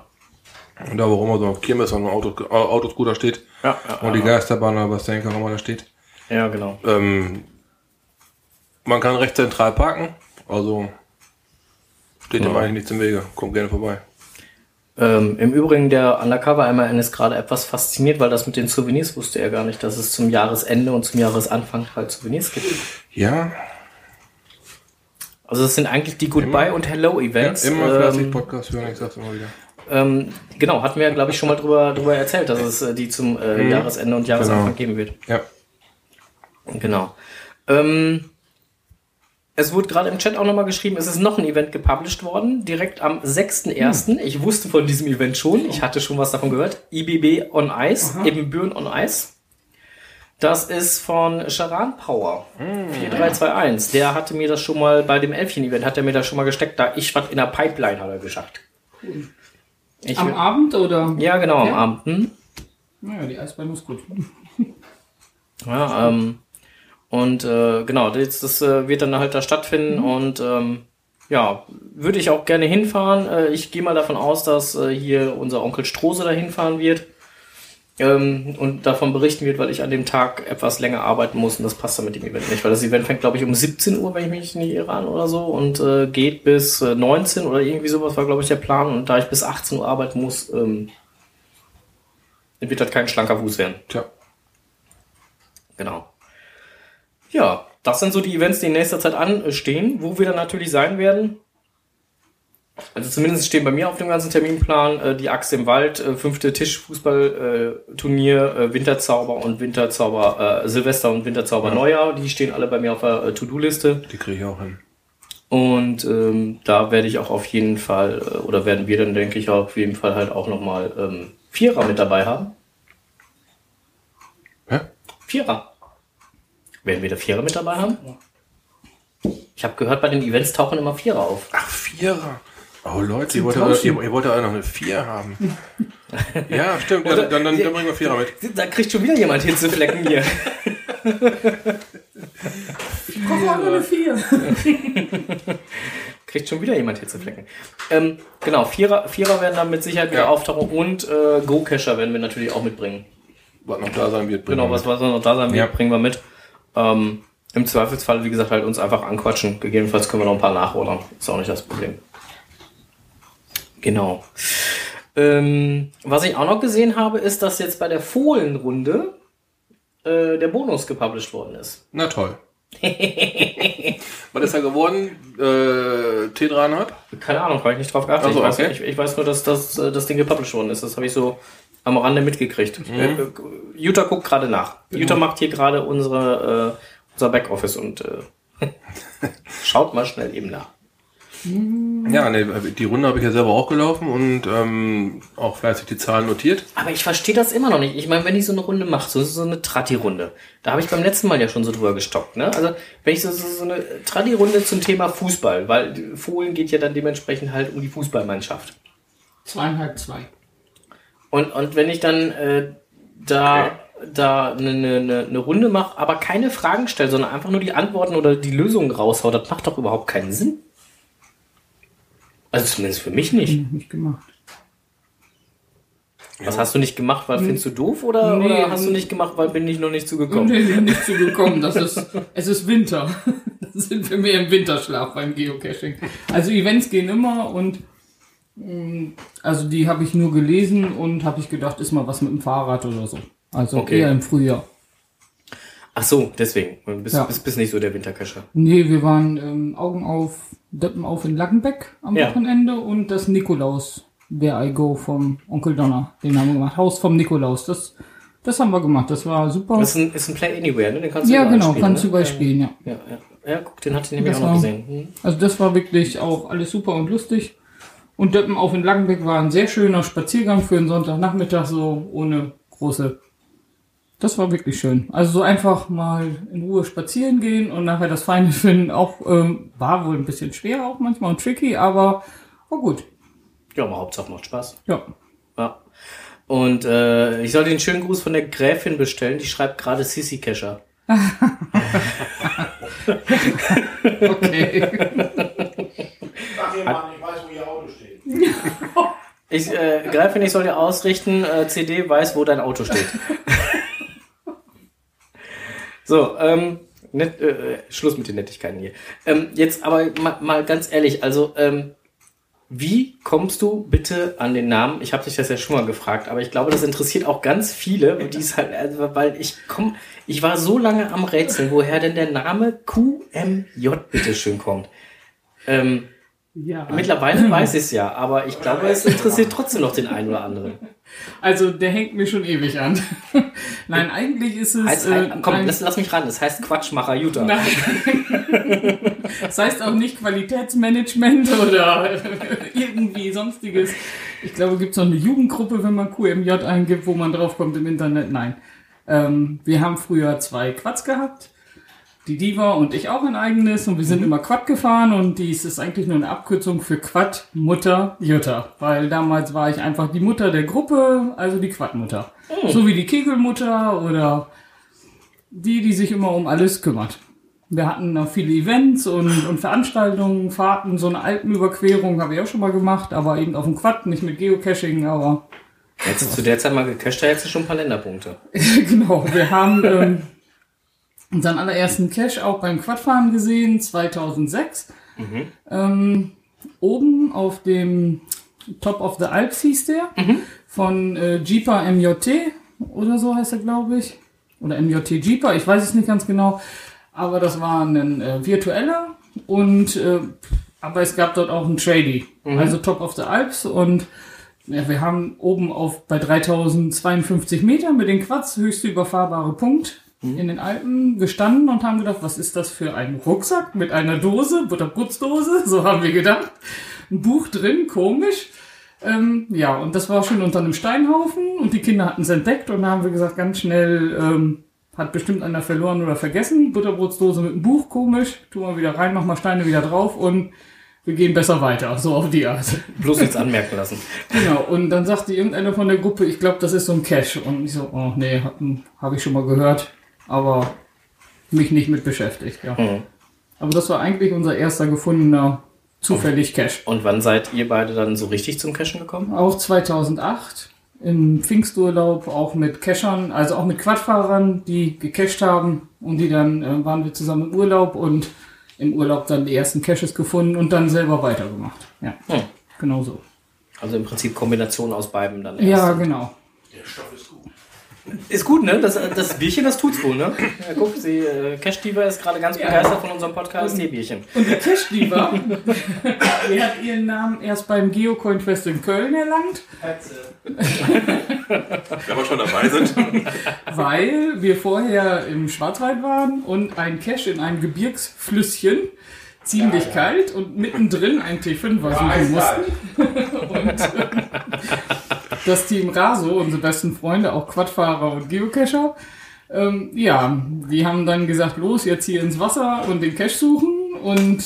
Und da, wo immer so ein Kirmes und ein Auto, äh, Autoscooter steht. Ja, ja, Und die ja. Geisterbahn, oder was ich auch immer da steht. ja, genau. Ähm, man kann recht zentral parken, also steht dem Ja. eigentlich nichts im Wege. Kommt gerne vorbei. Ähm, Im Übrigen, der Undercover MRN ist gerade etwas fasziniert, weil das mit den Souvenirs wusste er gar nicht, dass es zum Jahresende und zum Jahresanfang halt Souvenirs gibt. Ja, Also das sind eigentlich die Goodbye und Hello ja Events. immer fleißig ähm, Podcast hören, ich sag's immer wieder. ähm, genau, hatten wir, glaube ich, schon mal drüber, drüber erzählt, dass es äh, die zum äh, Jahresende und Jahresanfang Genau. geben wird. Ja. Genau. Ähm, es wurde gerade im Chat auch nochmal geschrieben, es ist noch ein Event gepublished worden, direkt am 6.1. Ich wusste von diesem Event schon, ich hatte schon was davon gehört. IBB on Ice, eben Büren on Ice. Das ist von Charan Power. 4321. Der hatte mir das schon mal bei dem Elfchen-Event, hat er mir das schon mal gesteckt, da ich was in der Pipeline hat er gesagt. Ich Am will- Abend oder? ja, genau, am Ja? Abend. Hm? Naja, die Eisbein ist gut. Ja, ähm, und äh, genau, das, das äh, wird dann halt da stattfinden und ähm, ja, würde ich auch gerne hinfahren. Äh, ich gehe mal davon aus, dass äh, hier unser Onkel Strose da hinfahren wird ähm, und davon berichten wird, weil ich an dem Tag etwas länger arbeiten muss und das passt dann mit dem Event nicht, weil das Event fängt, glaube ich, um 17 Uhr, wenn ich mich nicht irre an oder so und äh, geht bis äh, 19 oder irgendwie sowas war, glaube ich, der Plan und da ich bis 18 Uhr arbeiten muss, ähm, wird das kein schlanker Fuß werden. Tja. Genau. Ja, das sind so die Events, die in nächster Zeit anstehen, wo wir dann natürlich sein werden. Also zumindest stehen bei mir auf dem ganzen Terminplan äh, die Axt im Wald, äh, fünfte Tischfußballturnier, äh, Winterzauber und Winterzauber äh, Silvester und Winterzauber Neujahr. Die stehen alle bei mir auf der äh, To-Do-Liste. Die kriege ich auch hin. Und ähm, da werde ich auch auf jeden Fall, äh, oder werden wir dann, denke ich, auf jeden Fall halt auch nochmal ähm, Vierer mit dabei haben. Hä? Vierer. Werden wir da Vierer mit dabei haben? Ich habe gehört, bei den Events tauchen immer Vierer auf. Ach, Vierer. Oh Leute, ihr wollt, Tauschen. ihr, ihr wollt ja auch noch eine Vier haben. ja, stimmt. Ja, dann, dann, dann bringen wir Vierer mit. Da kriegt schon wieder jemand Hitzeflecken hier. Ich brauche auch nur eine vier. kriegt schon wieder jemand Hitzeflecken. Ähm, genau, Vierer, Vierer werden dann mit Sicherheit wieder Ja. auftauchen und äh, Go-Cacher werden wir natürlich auch mitbringen. Was noch da sein wird. bringen Genau, wir was, was noch da sein wird, Ja. bringen wir mit. Ähm, Im Zweifelsfall, wie gesagt, halt uns einfach anquatschen. Gegebenenfalls können wir noch ein paar nachordern. Ist auch nicht das Problem. Genau. Ähm, was ich auch noch gesehen habe, ist, dass jetzt bei der Fohlenrunde äh, der Bonus gepublished worden ist. Na toll. Was ist da geworden? Äh, T300? Keine Ahnung, habe ich nicht drauf geachtet. Ach so, ich, weiß, okay. ich, ich weiß nur, dass das, äh, das Ding gepublished worden ist. Das habe ich so am Rande mitgekriegt. Mhm. Äh, äh, Jutta guckt gerade nach. Jutta macht hier gerade unsere, äh, unser Backoffice und äh, schaut mal schnell eben nach. Ja, ne, die Runde habe ich ja selber auch gelaufen und ähm, auch fleißig die Zahlen notiert. Aber ich verstehe das immer noch nicht. Ich meine, wenn ich so eine Runde mache, so, so eine Tratti-Runde, da habe ich beim letzten Mal ja schon so drüber gestockt. Ne? Also wenn ich so, so, so eine Tratti-Runde zum Thema Fußball, weil Fohlen geht ja dann dementsprechend halt um die Fußballmannschaft. Zweieinhalb, zwei. Und, und wenn ich dann äh, da, da eine, eine, eine Runde mache, aber keine Fragen stelle, sondern einfach nur die Antworten oder die Lösungen raushau, das macht doch überhaupt keinen Sinn. Also zumindest für mich nicht. Hm, Nicht gemacht. Was hast du nicht gemacht, weil findest du doof oder, Nee, oder hast du nicht gemacht, weil bin ich noch nicht zugekommen? wir sind nicht zugekommen. Das ist, es ist Winter. Das sind wir mehr im Winterschlaf beim Geocaching. Also Events gehen immer und also die habe ich nur gelesen und habe ich gedacht, ist mal was mit dem Fahrrad oder so. Also Okay. eher im Frühjahr. Ach so, deswegen. Du bist, Ja. bist, bist nicht so der Winterkescher. Nee, wir waren ähm, Augen auf, Deppen auf in Lackenbeck am Ja. Wochenende und das Nikolaus, Where I Go vom Onkel Donner. Den haben wir gemacht. Haus vom Nikolaus. Das Das haben wir gemacht, das war super. Das ist ein, ist ein Play Anywhere, ne? Den kannst du ja, genau, spielen, kannst du ne? überall spielen, ja. Ja, ja. ja, guck, den hatte ich nämlich Das auch noch war- gesehen. Hm. Also das war wirklich auch alles super und lustig. Und Döppen auf in Langenbeck war ein sehr schöner Spaziergang für einen Sonntagnachmittag, so ohne große. Das war wirklich schön. Also so einfach mal in Ruhe spazieren gehen und nachher das Feine finden. Auch ähm, war wohl ein bisschen schwer auch manchmal und tricky, aber war gut. Ja, aber Hauptsache macht Spaß. Ja. Ja. Und äh, ich soll den schönen Gruß von der Gräfin bestellen. Die schreibt gerade Sissy Kescher. Okay. Mal, ich weiß, wo ihr Auto steht. Ich, äh, Gräfin, ich soll dir ausrichten, äh, CD weiß, wo dein Auto steht. so, ähm, net, äh, Schluss mit den Nettigkeiten hier. Ähm, jetzt aber mal, mal ganz ehrlich, also, ähm, wie kommst du bitte an den Namen? Ich habe dich das ja schon mal gefragt, aber ich glaube, das interessiert auch ganz viele, die es halt, also, weil ich komm, ich war so lange am Rätseln, woher denn der Name QMJ bitte schön kommt. Ähm, Ja. Mittlerweile weiß ich es ja, aber ich glaube, es interessiert trotzdem noch den einen oder anderen. Also der hängt mir schon ewig an. Nein, eigentlich ist es. Heißt, äh, komm, lass, lass mich ran. Das heißt Quatschmacher Jutta. Nein. Das heißt auch nicht Qualitätsmanagement oder irgendwie sonstiges. Ich glaube, gibt es noch eine Jugendgruppe, wenn man QMJ eingibt, wo man draufkommt im Internet. Nein. Ähm, wir haben früher zwei Quads gehabt. Die Diva und ich auch ein eigenes und wir sind immer Quad gefahren und dies ist eigentlich nur eine Abkürzung für Quad Mutter Jutta, weil damals war ich einfach die Mutter der Gruppe, also die Quadmutter. So wie die Kegelmutter oder die, die sich immer um alles kümmert. Wir hatten noch viele Events und, und Veranstaltungen, Fahrten, so eine Alpenüberquerung habe ich auch schon mal gemacht, aber eben auf dem Quad, nicht mit Geocaching, aber Hättest du zu der Zeit mal gecached, da hättest du schon ein paar Länderpunkte. genau, wir haben ähm, unseren allerersten Cache auch beim Quadfahren gesehen, 2006. Ähm, oben auf dem Top of the Alps hieß der, von äh, Jeeper MJT oder so heißt er, glaube ich. Oder MJT Jeeper, ich weiß es nicht ganz genau. Aber das war ein äh, virtueller und äh, aber es gab dort auch einen Tradie, also Top of the Alps und ja, wir haben oben auf bei 3052 Metern mit den Quads höchste überfahrbare Punkt in den Alpen gestanden und haben gedacht, was ist das für ein Rucksack mit einer Dose, Butterputzdose, so haben wir gedacht. Ein Buch drin, komisch. Ähm, ja, und das war schon unter einem Steinhaufen und die Kinder hatten es entdeckt und da haben wir gesagt, ganz schnell, ähm, hat bestimmt einer verloren oder vergessen. Butterbrotsdose mit einem Buch, komisch. Tun wir wieder rein, machen mal Steine wieder drauf und wir gehen besser weiter. So auf die Art. Bloß nichts anmerken lassen. Genau, und dann sagte irgendeiner von der Gruppe, ich glaube, das ist so ein Cache. Und ich so, oh nee, habe hab ich schon mal gehört, aber mich nicht mit beschäftigt, ja. Mhm. Aber das war eigentlich unser erster gefundener zufällig Cache. Und wann seid ihr beide dann so richtig zum Cashen gekommen? Auch 2008 im Pfingsturlaub, auch mit Cachern, also auch mit Quadfahrern, die gecached haben und die dann äh, waren wir zusammen im Urlaub und im Urlaub dann die ersten Caches gefunden und dann selber weitergemacht. Ja, Hm. genau so. Also im Prinzip Kombination aus beiden dann erst. Ja, genau. Der Stoff ist. Ist gut, ne? Das, das Bierchen, das tut's wohl, ne? Ja, guck, sie, äh, Cash Diva ist gerade ganz begeistert von unserem Podcast Teebierchen. Und die Cash Diva, die hat ihren Namen erst beim Geocoin Fest in Köln erlangt, Wenn wir schon dabei sind. weil wir vorher im Schwarzwald waren und ein Cache in einem Gebirgsflüsschen, ziemlich kalt und mittendrin ein T5 war suchen mussten. Und äh, das Team Raso, unsere besten Freunde, auch Quadfahrer und Geocacher, ähm, ja, die haben dann gesagt, los, jetzt hier ins Wasser und den Cache suchen und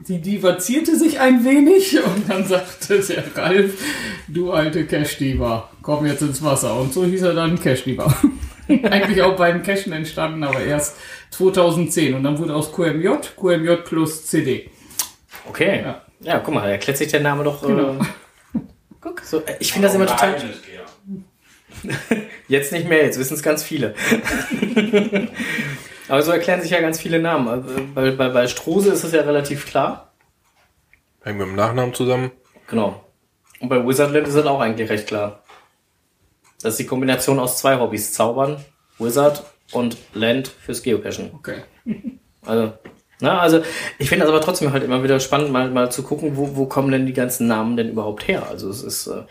die Diva zierte sich ein wenig und dann sagte der Ralf, du alte Cash-Diva, komm jetzt ins Wasser. Und so hieß er dann Cash-Diva. Eigentlich auch beim Cashen entstanden, aber erst 2010. Und dann wurde aus QMJ, QMJ plus CD. Okay. Ja. Ja, guck mal, da erklärt sich der Name doch. Genau. Äh, guck, so, äh, ich finde das immer total. Jetzt nicht mehr, jetzt wissen es ganz viele. Aber so erklären sich ja ganz viele Namen. Also, Bei, bei, bei Strose ist es ja relativ klar. Hängen wir im Nachnamen zusammen. Genau. Und bei Wizardland ist es auch eigentlich recht klar. Das ist die Kombination aus zwei Hobbys. Zaubern, Wizard und Land fürs Geocachen. Okay. Also, Na, also ich finde das aber trotzdem halt immer wieder spannend, mal, mal zu gucken, wo, wo kommen denn die ganzen Namen denn überhaupt her? Also es ist, äh,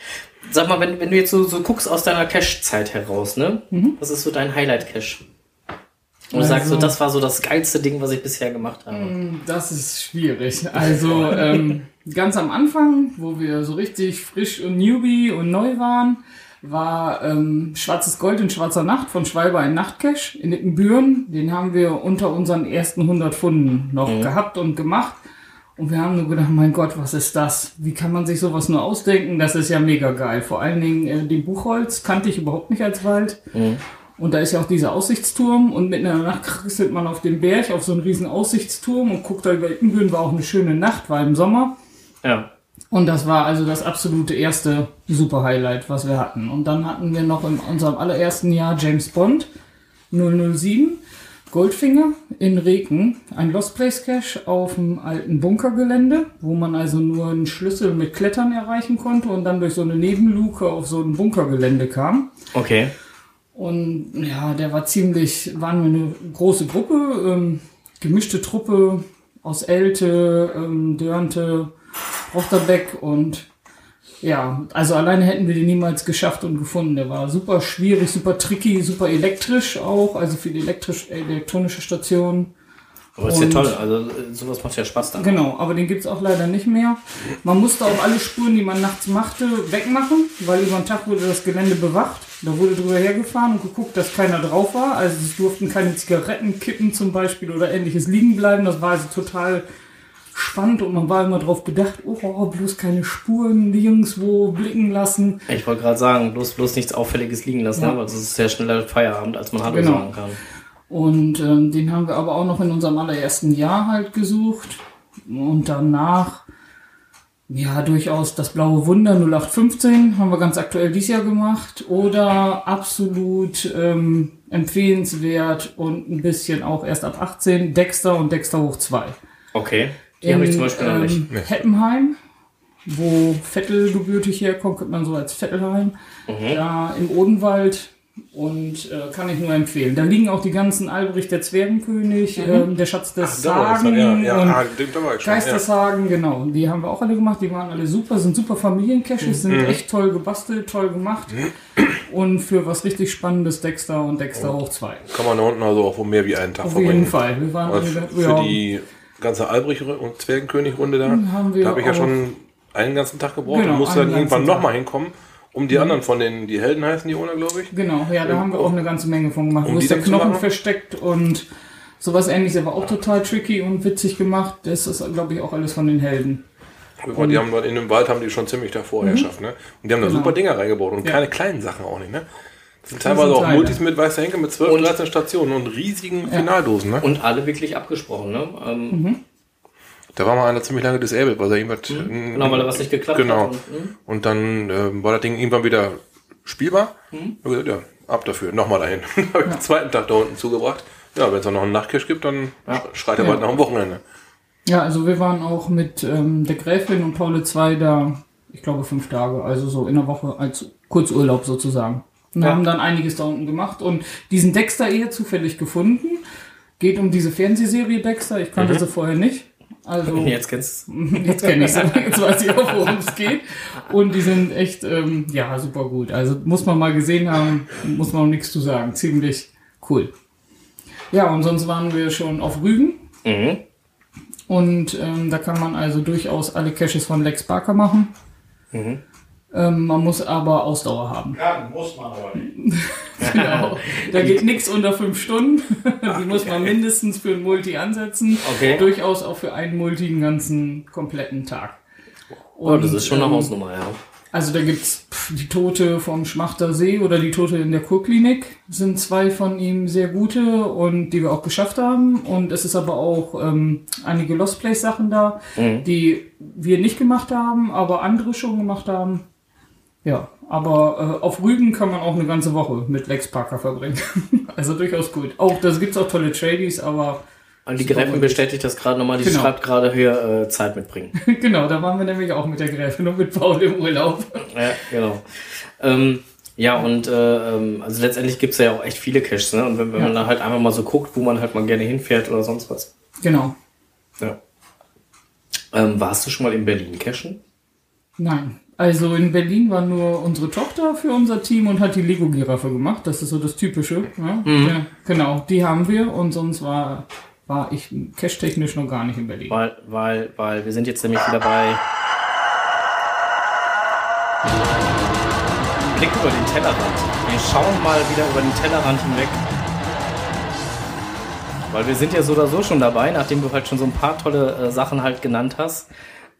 sag mal, wenn, wenn du jetzt so, so guckst aus deiner Cache-Zeit heraus, ne? Was ist so dein Highlight-Cache? Und du sagst so, Also- das war so das geilste Ding, was ich bisher gemacht habe. Das ist schwierig. Also ähm, ganz am Anfang, wo wir so richtig frisch und newbie und neu waren, war ähm, Schwarzes Gold in schwarzer Nacht von Schwalber ein Nachtcache in Ickenbüren. Den haben wir unter unseren ersten 100 Funden noch gehabt und gemacht. Und wir haben nur gedacht, mein Gott, was ist das? Wie kann man sich sowas nur ausdenken? Das ist ja mega geil. Vor allen Dingen äh, den Buchholz kannte ich überhaupt nicht als Wald. Und da ist ja auch dieser Aussichtsturm und mitten in der Nacht kriegselt man auf den Berg, auf so einen riesen Aussichtsturm und guckt da über Ickenbüren, war auch eine schöne Nacht, war im Sommer. Ja. Und das war also das absolute erste super Highlight, was wir hatten. Und dann hatten wir noch in unserem allerersten Jahr James Bond 007, Goldfinger in Reken, ein Lost Place Cache auf dem alten Bunkergelände, wo man also nur einen Schlüssel mit Klettern erreichen konnte und dann durch so eine Nebenluke auf so ein Bunkergelände kam. Okay. Und ja, der war ziemlich, waren wir eine große Gruppe, ähm, gemischte Truppe aus Elte, ähm, Dörnte, Rochterbeck und ja, also alleine hätten wir den niemals geschafft und gefunden. Der war super schwierig, super tricky, super elektrisch auch, also für die elektrisch, elektronische Stationen. Aber ist ja toll. Also äh, sowas macht ja Spaß dann. Genau, aber den gibt's auch leider nicht mehr. Man musste auch alle Spuren, die man nachts machte, wegmachen, weil über den Tag wurde das Gelände bewacht. Da wurde drüber hergefahren und geguckt, dass keiner drauf war. Also es durften keine Zigarettenkippen zum Beispiel oder ähnliches liegen bleiben. Das war also total spannend und man war immer drauf bedacht, oh, bloß keine Spuren nirgendwo blicken lassen. Ich wollte gerade sagen, bloß, bloß nichts Auffälliges liegen lassen, Ja. aber es ist sehr schneller Feierabend, als man Hallo Genau. sagen kann. Und ähm, den haben wir aber auch noch in unserem allerersten Jahr halt gesucht. Und danach, ja, durchaus das blaue Wunder 0815 haben wir ganz aktuell dieses Jahr gemacht. Oder absolut ähm, empfehlenswert und ein bisschen auch erst ab 18, Dexter und Dexter hoch 2. Okay. Die habe ich zum Beispiel noch nicht. ähm, Heppenheim, wo Vettel gebürtig herkommt, könnte man so als Vettelheim. Mhm. Da im Odenwald und äh, kann ich nur empfehlen. Da liegen auch die ganzen Albrecht der Zwergenkönig, ähm, der Schatz des ich Sagen ja, ja, und ah, schon, ja. Geistershagen, genau. Die haben wir auch alle gemacht. Die waren alle super, sind super Familiencaches, Mhm. sind echt toll gebastelt, toll gemacht. Und für was richtig Spannendes Dexter und Dexter hoch 2. Kann man da unten also auch wohl mehr wie einen Tag Auf verbringen. jeden Fall. Wir waren alle, für ja, die ganze Albrecht- und Zwergenkönig-Runde da, haben wir da habe ich ja schon einen ganzen Tag gebraucht Genau, und musste dann irgendwann ganzen nochmal hinkommen, um die anderen von den, die Helden heißen die ohne, glaube ich. Genau, ja, da haben wir auch eine ganze Menge von gemacht. Um Wo die ist der zu Knochen machen? versteckt und sowas ähnliches, aber auch total tricky und witzig gemacht. Das ist, glaube ich, auch alles von den Helden. Weil die haben dort in dem Wald haben die schon ziemlich davor Herrschaft, ne? Und die haben da Genau. super Dinger reingebaut und Ja. keine kleinen Sachen auch nicht, ne? Das sind teilweise auch kleine. Multis mit weißer Henke mit 12, Und- 13 Stationen und riesigen Finaldosen, ne? Und alle wirklich abgesprochen, ne? Ähm, Mhm. Da war mal einer ziemlich lange disabled, weil er irgendwas. Genau, weil da was nicht geklappt Genau. hat. Und, hm? Und dann ähm, war das Ding irgendwann wieder spielbar. Mhm. Gesagt, ja, ab dafür, nochmal dahin. Habe ich den zweiten Tag da unten zugebracht. Ja, wenn es dann noch einen Nachtcash gibt, dann schreit er Ja. bald nach dem Wochenende. Ja, also wir waren auch mit ähm, der Gräfin und Paul II da, ich glaube, fünf Tage, also so in der Woche als Kurzurlaub sozusagen. Und Ja. haben dann einiges da unten gemacht und diesen Dexter eher zufällig gefunden. Geht um diese Fernsehserie Dexter, ich kannte sie vorher nicht. Also Jetzt kennst Jetzt kenne ich sie, jetzt weiß ich auch, worum es geht. Und die sind echt, ähm, ja, super gut. Also muss man mal gesehen haben, muss man nichts zu sagen. Ziemlich cool. Ja, und sonst waren wir schon auf Rügen. Mhm. Und ähm, da kann man also durchaus alle Caches von Lex Barker machen. Mhm. Ähm, man muss aber Ausdauer haben. Ja, muss man aber nicht. Genau. Da geht nichts unter fünf Stunden. Die muss man mindestens für ein Multi ansetzen. Okay. Durchaus auch für einen Multi einen ganzen kompletten Tag. Oh, das Und, ist schon eine ähm, Hausnummer, ja. Also da gibt's pf, die Tote vom Schmachter See oder die Tote in der Kurklinik sind zwei von ihm sehr gute und die wir auch geschafft haben. Und es ist aber auch ähm, einige Lost Place Sachen da, die wir nicht gemacht haben, aber andere schon gemacht haben. Ja, aber äh, auf Rügen kann man auch eine ganze Woche mit Lex Parker verbringen. also durchaus gut. Auch das gibt's auch tolle Tradies, aber Und die Gräfin bestätigt das gerade nochmal, die Genau. schreibt gerade hier äh, Zeit mitbringen. genau, da waren wir nämlich auch mit der Gräfin und mit Paul im Urlaub. ja, genau. Ähm, ja, und äh, ähm, also letztendlich gibt's ja auch echt viele Caches, ne? Und wenn, wenn Ja. man da halt einfach mal so guckt, wo man halt mal gerne hinfährt oder sonst was, Genau. Ja. Ähm, warst du schon mal in Berlin cashen? Nein. Also in Berlin war nur unsere Tochter für unser Team und hat die Lego-Giraffe gemacht. Das ist so das Typische. Ja? Ja, genau, die haben wir und sonst war, war ich cash-technisch noch gar nicht in Berlin. Weil, weil, weil wir sind jetzt nämlich wieder bei Blick über den Tellerrand. Wir schauen mal wieder über den Tellerrand hinweg. Weil wir sind ja so oder so schon dabei, nachdem du halt schon so ein paar tolle äh, Sachen halt genannt hast,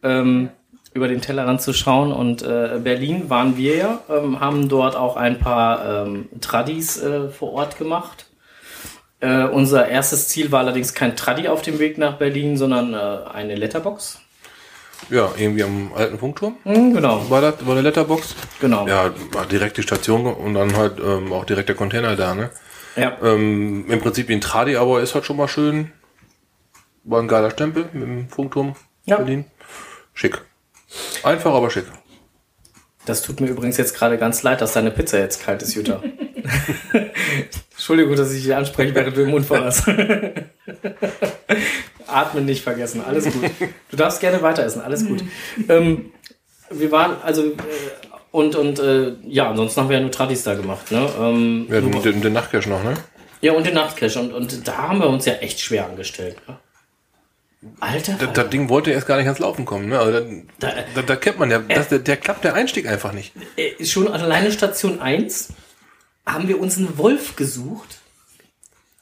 ähm, über den Tellerrand zu schauen. Und äh, Berlin waren wir ja, ähm, haben dort auch ein paar ähm, Tradis äh, vor Ort gemacht. Äh, unser erstes Ziel war allerdings kein Tradi auf dem Weg nach Berlin, sondern äh, eine Letterbox. Ja, irgendwie am alten Funkturm Mhm, genau, war das, war der Letterbox. genau. Ja, war direkt die Station und dann halt ähm, auch direkt der Container da, ne? Ja. Ähm, Im Prinzip wie ein Tradi, aber ist halt schon mal schön. War ein geiler Stempel mit dem Funkturm Ja. Berlin. Schick. Einfach, aber schick. Das tut mir übrigens jetzt gerade ganz leid, dass deine Pizza jetzt kalt ist, Jutta. Entschuldigung, dass ich dich anspreche, während du im Mund hast. Atmen nicht vergessen, alles gut. Du darfst gerne weiter essen, alles gut. Ähm, wir waren, also, äh, und, und, äh, ja, ansonsten haben wir ja nur Tradis da gemacht, ne? Ähm, Ja, den, den, den Nachtcash noch, ne? ja, und den Nachtcash. Und, und da haben wir uns ja echt schwer angestellt, ne? Alter, Das, das Ding wollte erst gar nicht ans Laufen kommen, ne? Also da, Da- da, da kennt man ja, das, der, der klappt der Einstieg einfach nicht. äh, schon alleine Station 1 haben wir uns einen Wolf gesucht.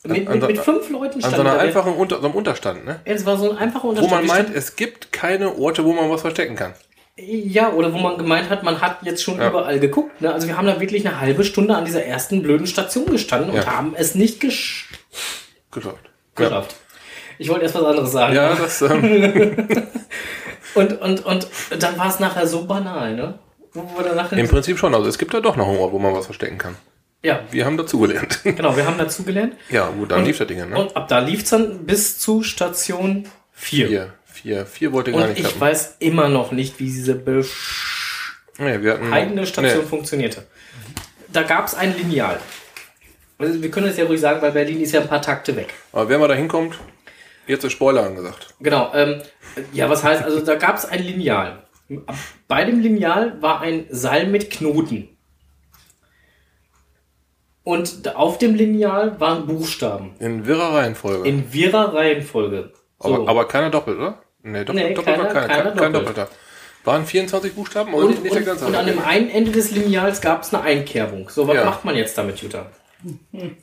Mit, An- mit, mit fünf Leuten An so einer einfachen Unter, so einem Unterstand, ne? Es war so ein einfacher Wo Unterschied. man meint, es gibt keine Orte, wo man was verstecken kann. ja, oder wo man gemeint hat, man hat jetzt schon Ja. überall geguckt. Ne? Also wir haben da wirklich eine halbe Stunde an dieser ersten blöden Station gestanden und Ja. haben es nicht gesch Geschafft. geschafft. Ich wollte erst was anderes sagen. Ja, das, ähm, Und, und, und dann war es nachher so banal, ne? Im Prinzip schon. Also es gibt da doch noch einen Ort, wo man was verstecken kann. ja, Wir haben dazugelernt. genau, wir haben dazugelernt. ja, gut, dann lief das Ding, ne? Und ab da lief es dann bis zu Station 4. Vier, vier, vier wollte gar Und nicht ich klappen. weiß immer noch nicht, wie diese besch Nee, Station nee. funktionierte. Da gab es ein Lineal. Also wir können es ja ruhig sagen, weil Berlin ist ja ein paar Takte weg. Aber wer mal da hinkommt, jetzt ist Spoiler angesagt. Genau. Ähm, ja, was heißt, also da gab es ein Lineal. Bei dem Lineal war ein Seil mit Knoten. Und auf dem Lineal waren Buchstaben. In wirrer Reihenfolge. In wirrer Reihenfolge. So. aber, aber keiner doppelt, oder? Nee, doppelt, Nee, doppelt keiner- keiner. keiner Kein, kein doppelt. Doppelter. Waren 24 Buchstaben, aber und, nicht, der und, ganze und an dem einen Ende des Lineals gab es eine Einkerbung. So, was Ja. macht man jetzt damit, Jutta?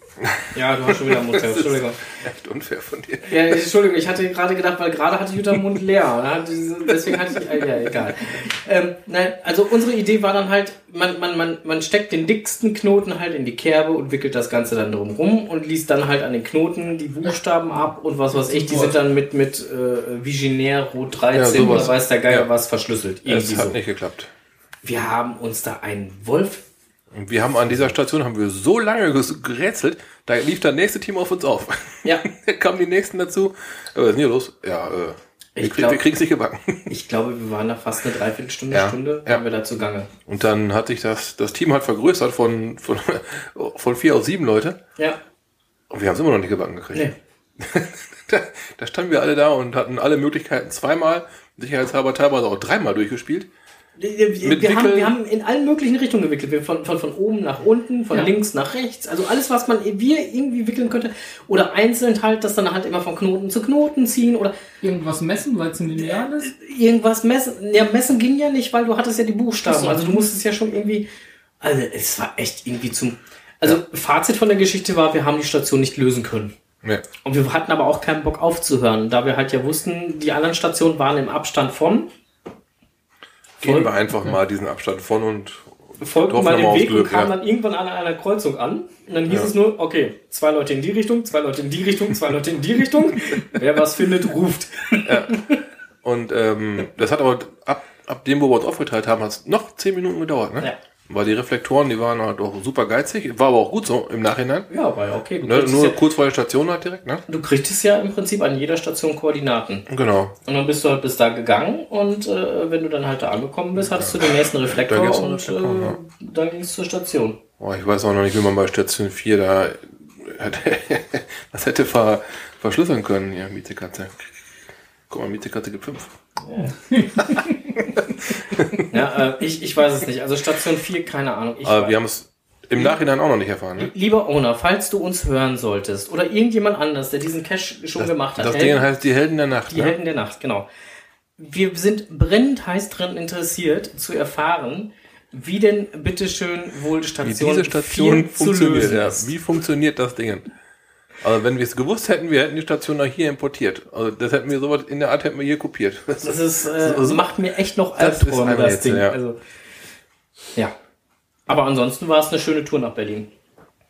Ja, du hast schon wieder Mund leer. Entschuldigung. Echt unfair von dir. Ja, Entschuldigung, ich hatte gerade gedacht, weil gerade hatte Jutta den Mund leer. Deswegen hatte ich. äh, Ja, egal. Ähm, nein, also unsere Idee war dann halt, man, man, man, man steckt den dicksten Knoten halt in die Kerbe und wickelt das Ganze dann drumrum und liest dann halt an den Knoten die Buchstaben ab und was weiß ich, die sind dann mit, mit äh, Visionär Rot 13 Ja, oder weiß der Geier Ja. was verschlüsselt. Irgendwie Es hat so. nicht geklappt. Wir haben uns da einen Wolf Und wir haben an dieser Station haben wir so lange gerätselt, da lief das nächste Team auf uns auf. Ja, Da kamen die nächsten dazu. Äh, was ist denn hier los? Ja, äh, wir, Ich krieg, glaub- wir kriegen's nicht gebacken. ich glaube, wir waren da fast eine Dreiviertelstunde, Ja, Stunde, ja. waren wir da zugange. Und dann hat sich das, das Team halt vergrößert von, von, von vier auf sieben Leute. Ja, Und wir haben es immer noch nicht gebacken gekriegt. nee. Da, da standen wir alle da und hatten alle Möglichkeiten zweimal, sicherheitshalber teilweise auch dreimal durchgespielt. Wir, wir, haben, wir haben in allen möglichen Richtungen gewickelt. Wir von, von, von oben nach unten, von Ja. links nach rechts. Also alles, was man wir irgendwie wickeln könnte. Oder einzeln halt, das dann halt immer von Knoten zu Knoten ziehen. Oder Irgendwas messen, weil es ein Lineal ist? irgendwas messen. Ja, messen ging ja nicht, weil du hattest ja die Buchstaben. So. Also du musstest ja schon irgendwie. Also es war echt irgendwie zum. Also Fazit von der Geschichte war, wir haben die Station nicht lösen können. Nee. Und wir hatten aber auch keinen Bock aufzuhören, da wir halt ja wussten, die anderen Stationen waren im Abstand von. Gehen wir einfach mal diesen Abstand von und folgten mal den Weg und Glück, kamen ja. dann irgendwann an einer Kreuzung an. Und dann hieß Ja. es nur, okay, zwei Leute in die Richtung, zwei Leute in die Richtung, zwei Leute in die Richtung. Wer was findet, ruft. Und ähm, das hat aber ab, ab dem, wo wir uns aufgeteilt haben, hat es noch zehn Minuten gedauert, ne? Ja. Weil die Reflektoren, die waren halt auch super geizig. War aber auch gut so im Nachhinein. Ja, war ja okay. Ne? Nur ja, kurz vor der Station halt direkt, ne? du kriegtest ja im Prinzip an jeder Station Koordinaten. Genau. Und dann bist du halt bis da gegangen und äh, wenn du dann halt da angekommen bist, hattest du den nächsten Reflektor Da und Reflektor, äh, ja. dann ging es zur Station. Oh, ich weiß auch noch nicht, wie man bei Station 4 da das hätte ver, verschlüsseln können, ja, Miezekatze. Guck mal, Mietekarte gibt fünf. Ja, äh, ich, ich weiß es nicht. Also Station 4, keine Ahnung. Ich weiß- wir haben es im Nachhinein auch noch nicht erfahren. Ne? Lieber Owner, falls du uns hören solltest oder irgendjemand anders, der diesen Cache schon gemacht hat, Das Helden- Ding heißt die Helden der Nacht. die ne? Helden der Nacht, genau. Wir sind brennend heiß dran interessiert zu erfahren, wie denn bitteschön wohl Wie Station, diese Station 4 zu funktioniert. Ja. Wie funktioniert das Ding? Also wenn wir es gewusst hätten, wir hätten die Station auch hier importiert. Also das hätten wir sowas in der Art hätten wir hier kopiert. Das ist, äh, So- so- macht mir echt noch Das Albträume, das Rätsel, Ding. ja. Also, ja. Aber ansonsten war es eine schöne Tour nach Berlin.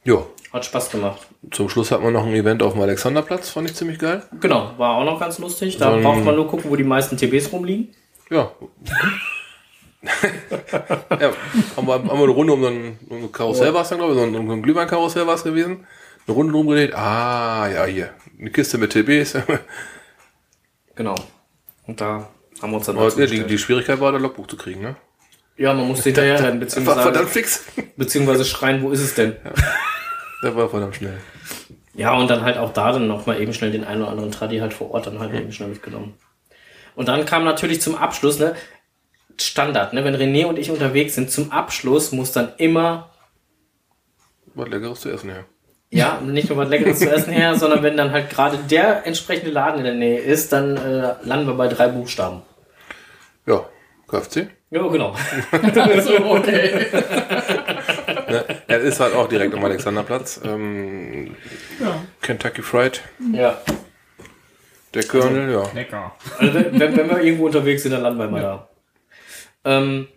jo. Hat Spaß gemacht. Zum Schluss hatten wir noch ein Event auf dem Alexanderplatz, fand ich ziemlich geil. Genau, war auch noch ganz lustig. Da So braucht man nur gucken, wo die meisten TBs rumliegen. Ja. ja, haben wir, haben wir eine Runde um so ein, um ein Karussell war es dann, glaube ich, so ein, um ein Glühweinkarussell war es gewesen. Eine Runde rumgedreht. Ah, ja, hier. Eine Kiste mit TBs. Genau. Und da haben wir uns dann ja, die, die Schwierigkeit war, das Logbuch zu kriegen, ne? Ja, man musste hinterher rennen, War beziehungsweise, verdammt fix. beziehungsweise schreien, wo ist es denn? Der war verdammt schnell. Ja, und dann halt auch da dann nochmal eben schnell den einen oder anderen Tradi halt vor Ort dann halt eben schnell mitgenommen. Und dann kam natürlich zum Abschluss, ne, Standard, ne, wenn René und ich unterwegs sind, zum Abschluss muss dann immer, Was Leckeres zu essen, ja. Ja, nicht nur was Leckeres zu essen her, sondern wenn dann halt gerade der entsprechende Laden in der Nähe ist, dann äh, landen wir bei drei Buchstaben. Ja, KFC. Ja, genau. Also, okay. Ne? Er ist halt auch direkt am Alexanderplatz. Ähm, Ja, Kentucky Fried, ja. der Colonel, ja. lecker. Also wenn, wenn wir irgendwo unterwegs sind, dann landen wir mal da. Ähm,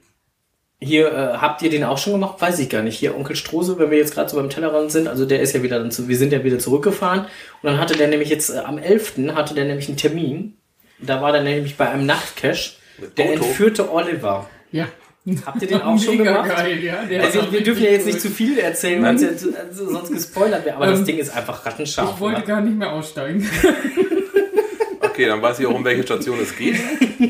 hier, äh, habt ihr den auch schon gemacht? Weiß ich gar nicht. Hier, Onkel Strose, wenn wir jetzt gerade so beim Tellerrand sind, also der ist ja wieder dann zu, wir sind ja wieder zurückgefahren. Und dann hatte der nämlich jetzt, äh, am 11. hatte der nämlich einen Termin. Da war der nämlich bei einem Nachtcache. Der Auto? entführte Oliver. Ja. Habt ihr den auch schon Mega gemacht? geil, ja. Der Also wir dürfen ja jetzt nicht zu viel erzählen, weil es ja zu- also sonst gespoilert wäre. Aber das Ähm, Ding ist einfach rattenscharf. Ich wollte oder? gar nicht mehr aussteigen. Okay, dann weiß ich auch, um welche Station es geht.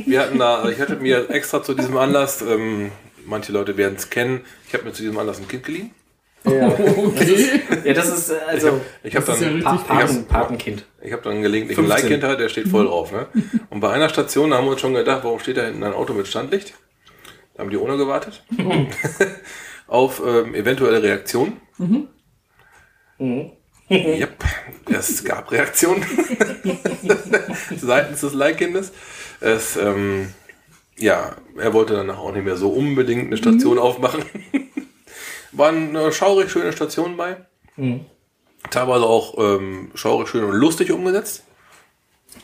Wir hatten da, also ich hatte mir extra zu diesem Anlass, ähm, manche Leute werden es kennen, ich habe mir zu diesem Anlass ein Kind geliehen. Okay. Ja, das ist äh, also Ich habe Das ist ja dann, Paten, Patenkind. ich habe dann einen gelegentlichen 15. Like hinter, der steht voll drauf. Ne? Und bei einer Station da haben wir uns schon gedacht, warum steht da hinten ein Auto mit Standlicht? Da haben die ohne gewartet. Auf ähm, eventuelle Reaktionen. Yep, es gab Reaktionen seitens des Leihkindes. Es, ähm, ja, er wollte danach auch nicht mehr so unbedingt eine Station aufmachen. Waren äh, schaurig schöne Stationen bei. Teilweise auch ähm, schaurig schön und lustig umgesetzt.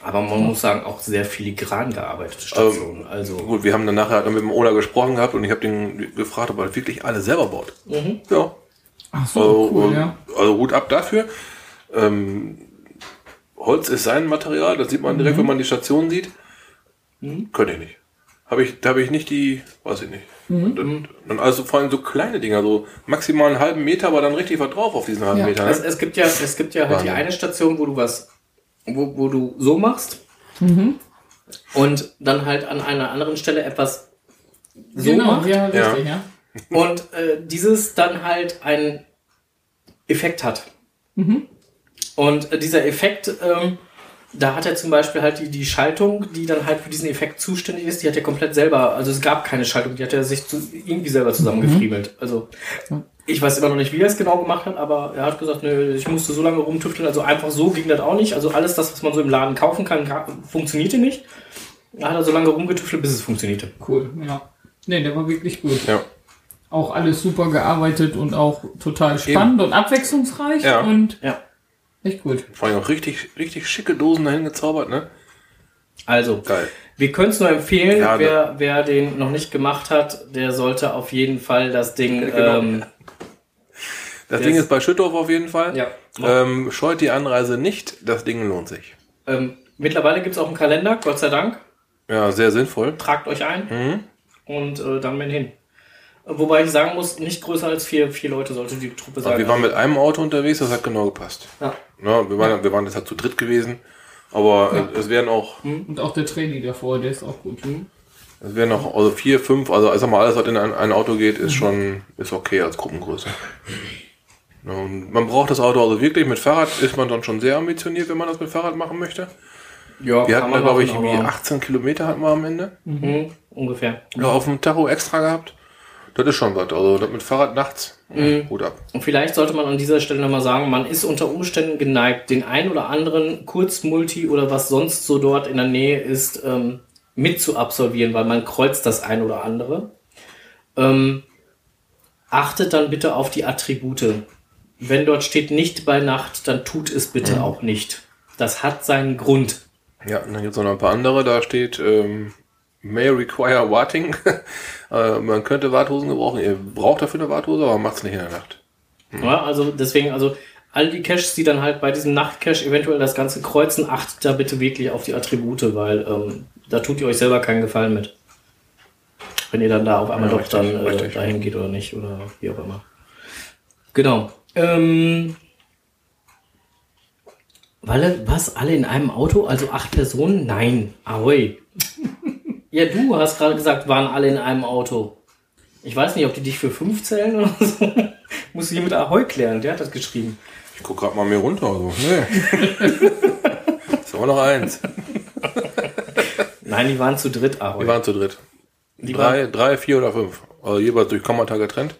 Aber man muss sagen, auch sehr filigran gearbeitete Stationen. also Gut, wir haben dann nachher mit dem Owner gesprochen gehabt und ich habe den gefragt, ob er wirklich alle selber baut. Ja. Ach so, Also, cool, ähm, ja. also Hut ab dafür. Ähm, Holz ist sein Material, das sieht man direkt, wenn man die Station sieht. Könnte ich nicht. Habe ich, da habe ich nicht die, weiß ich nicht. Und dann, dann also vor allem so kleine Dinger, so maximal einen halben Meter, aber dann richtig was drauf auf diesen halben Ja. Meter. es, Ne? es gibt ja, es gibt ja halt die Wahnsinn. eine Station, wo du was, wo, wo du so machst und dann halt an einer anderen Stelle etwas so genau, macht ja, richtig, ja. und äh, dieses dann halt einen Effekt hat. Und äh, dieser Effekt, ähm, da hat er zum Beispiel halt die, die Schaltung, die dann halt für diesen Effekt zuständig ist, die hat er komplett selber, also es gab keine Schaltung, die hat er sich zu, irgendwie selber zusammengefriemelt. Also ich weiß immer noch nicht, wie er es genau gemacht hat, aber er hat gesagt, nö, ich musste so lange rumtüfteln, also einfach so ging das auch nicht. Also alles das, was man so im Laden kaufen kann, funktionierte nicht. Da hat er so lange rumgetüftelt, bis es funktionierte. Cool, ja. Nee, der war wirklich gut. Ja. Auch alles super gearbeitet und auch total spannend und abwechslungsreich Ja. und Ja. Echt gut. Vor allem auch richtig, richtig schicke Dosen dahin gezaubert, ne? Also, Geil. Wir können es nur empfehlen, Ja, wer, wer den noch nicht gemacht hat, der sollte auf jeden Fall das Ding. Genau. Ähm, Das Ding ist- bei Schüttorf auf jeden Fall. ja. Ähm, scheut die Anreise nicht, das Ding lohnt sich. Ähm, mittlerweile gibt es auch einen Kalender, Gott sei Dank. Ja, sehr sinnvoll. Tragt euch ein Mhm. und äh, dann mit hin. Wobei ich sagen muss, nicht größer als vier, vier Leute sollte die Truppe sein. Aber wir waren mit einem Auto unterwegs, das hat genau gepasst. ja. Ja, wir, waren, wir waren jetzt halt zu dritt gewesen. Aber äh, es wären auch, Und auch der Trainee davor, der ist auch gut. es wären auch also vier, fünf, also ich sag mal, alles, was in ein, ein Auto geht, ist schon ist okay als Gruppengröße. Ja, und man braucht das Auto also wirklich. Mit Fahrrad ist man dann schon sehr ambitioniert, wenn man das mit Fahrrad machen möchte. Ja, Wir hatten da, glaube ich, irgendwie aber- 18 Kilometer hatten wir am Ende. Mhm, ungefähr. Ja, auf dem Tacho extra gehabt. Das ist schon was. Also das mit Fahrrad nachts. Mhm. Gut ab. Und vielleicht sollte man an dieser Stelle nochmal sagen, man ist unter Umständen geneigt, den ein oder anderen Kurzmulti oder was sonst so dort in der Nähe ist, ähm, mit zu absolvieren, weil man kreuzt das ein oder andere. Ähm, achtet dann bitte auf die Attribute. Wenn dort steht nicht bei Nacht, dann tut es bitte Mhm. auch nicht. Das hat seinen Grund. Ja, und dann gibt es noch ein paar andere. Da steht, ähm, may require warting. äh, man könnte Warthosen gebrauchen. Ihr braucht dafür eine Warthose, aber macht's nicht in der Nacht. Ja, also deswegen, also all die Caches, die dann halt bei diesem Nachtcache eventuell das Ganze kreuzen, achtet da bitte wirklich auf die Attribute, weil ähm, da tut ihr euch selber keinen Gefallen mit. Wenn ihr dann da auf einmal Ja, doch richtig, dann äh, richtig. dahin geht oder nicht oder wie auch immer. Genau. Ähm, Walle, was? Alle in einem Auto? Also acht Personen? Nein. Ahoi. Ja, du hast gerade gesagt, waren alle in einem Auto. Ich weiß nicht, ob die dich für fünf zählen oder so. Muss ich hier mit Ahoi klären, der hat das geschrieben. Ich guck gerade mal mir runter. Also. Nee. ist aber noch eins. Nein, die waren zu dritt, Ahoi. Wir waren zu dritt. Die Drei, drei, vier oder fünf. Also jeweils durch Kommata getrennt.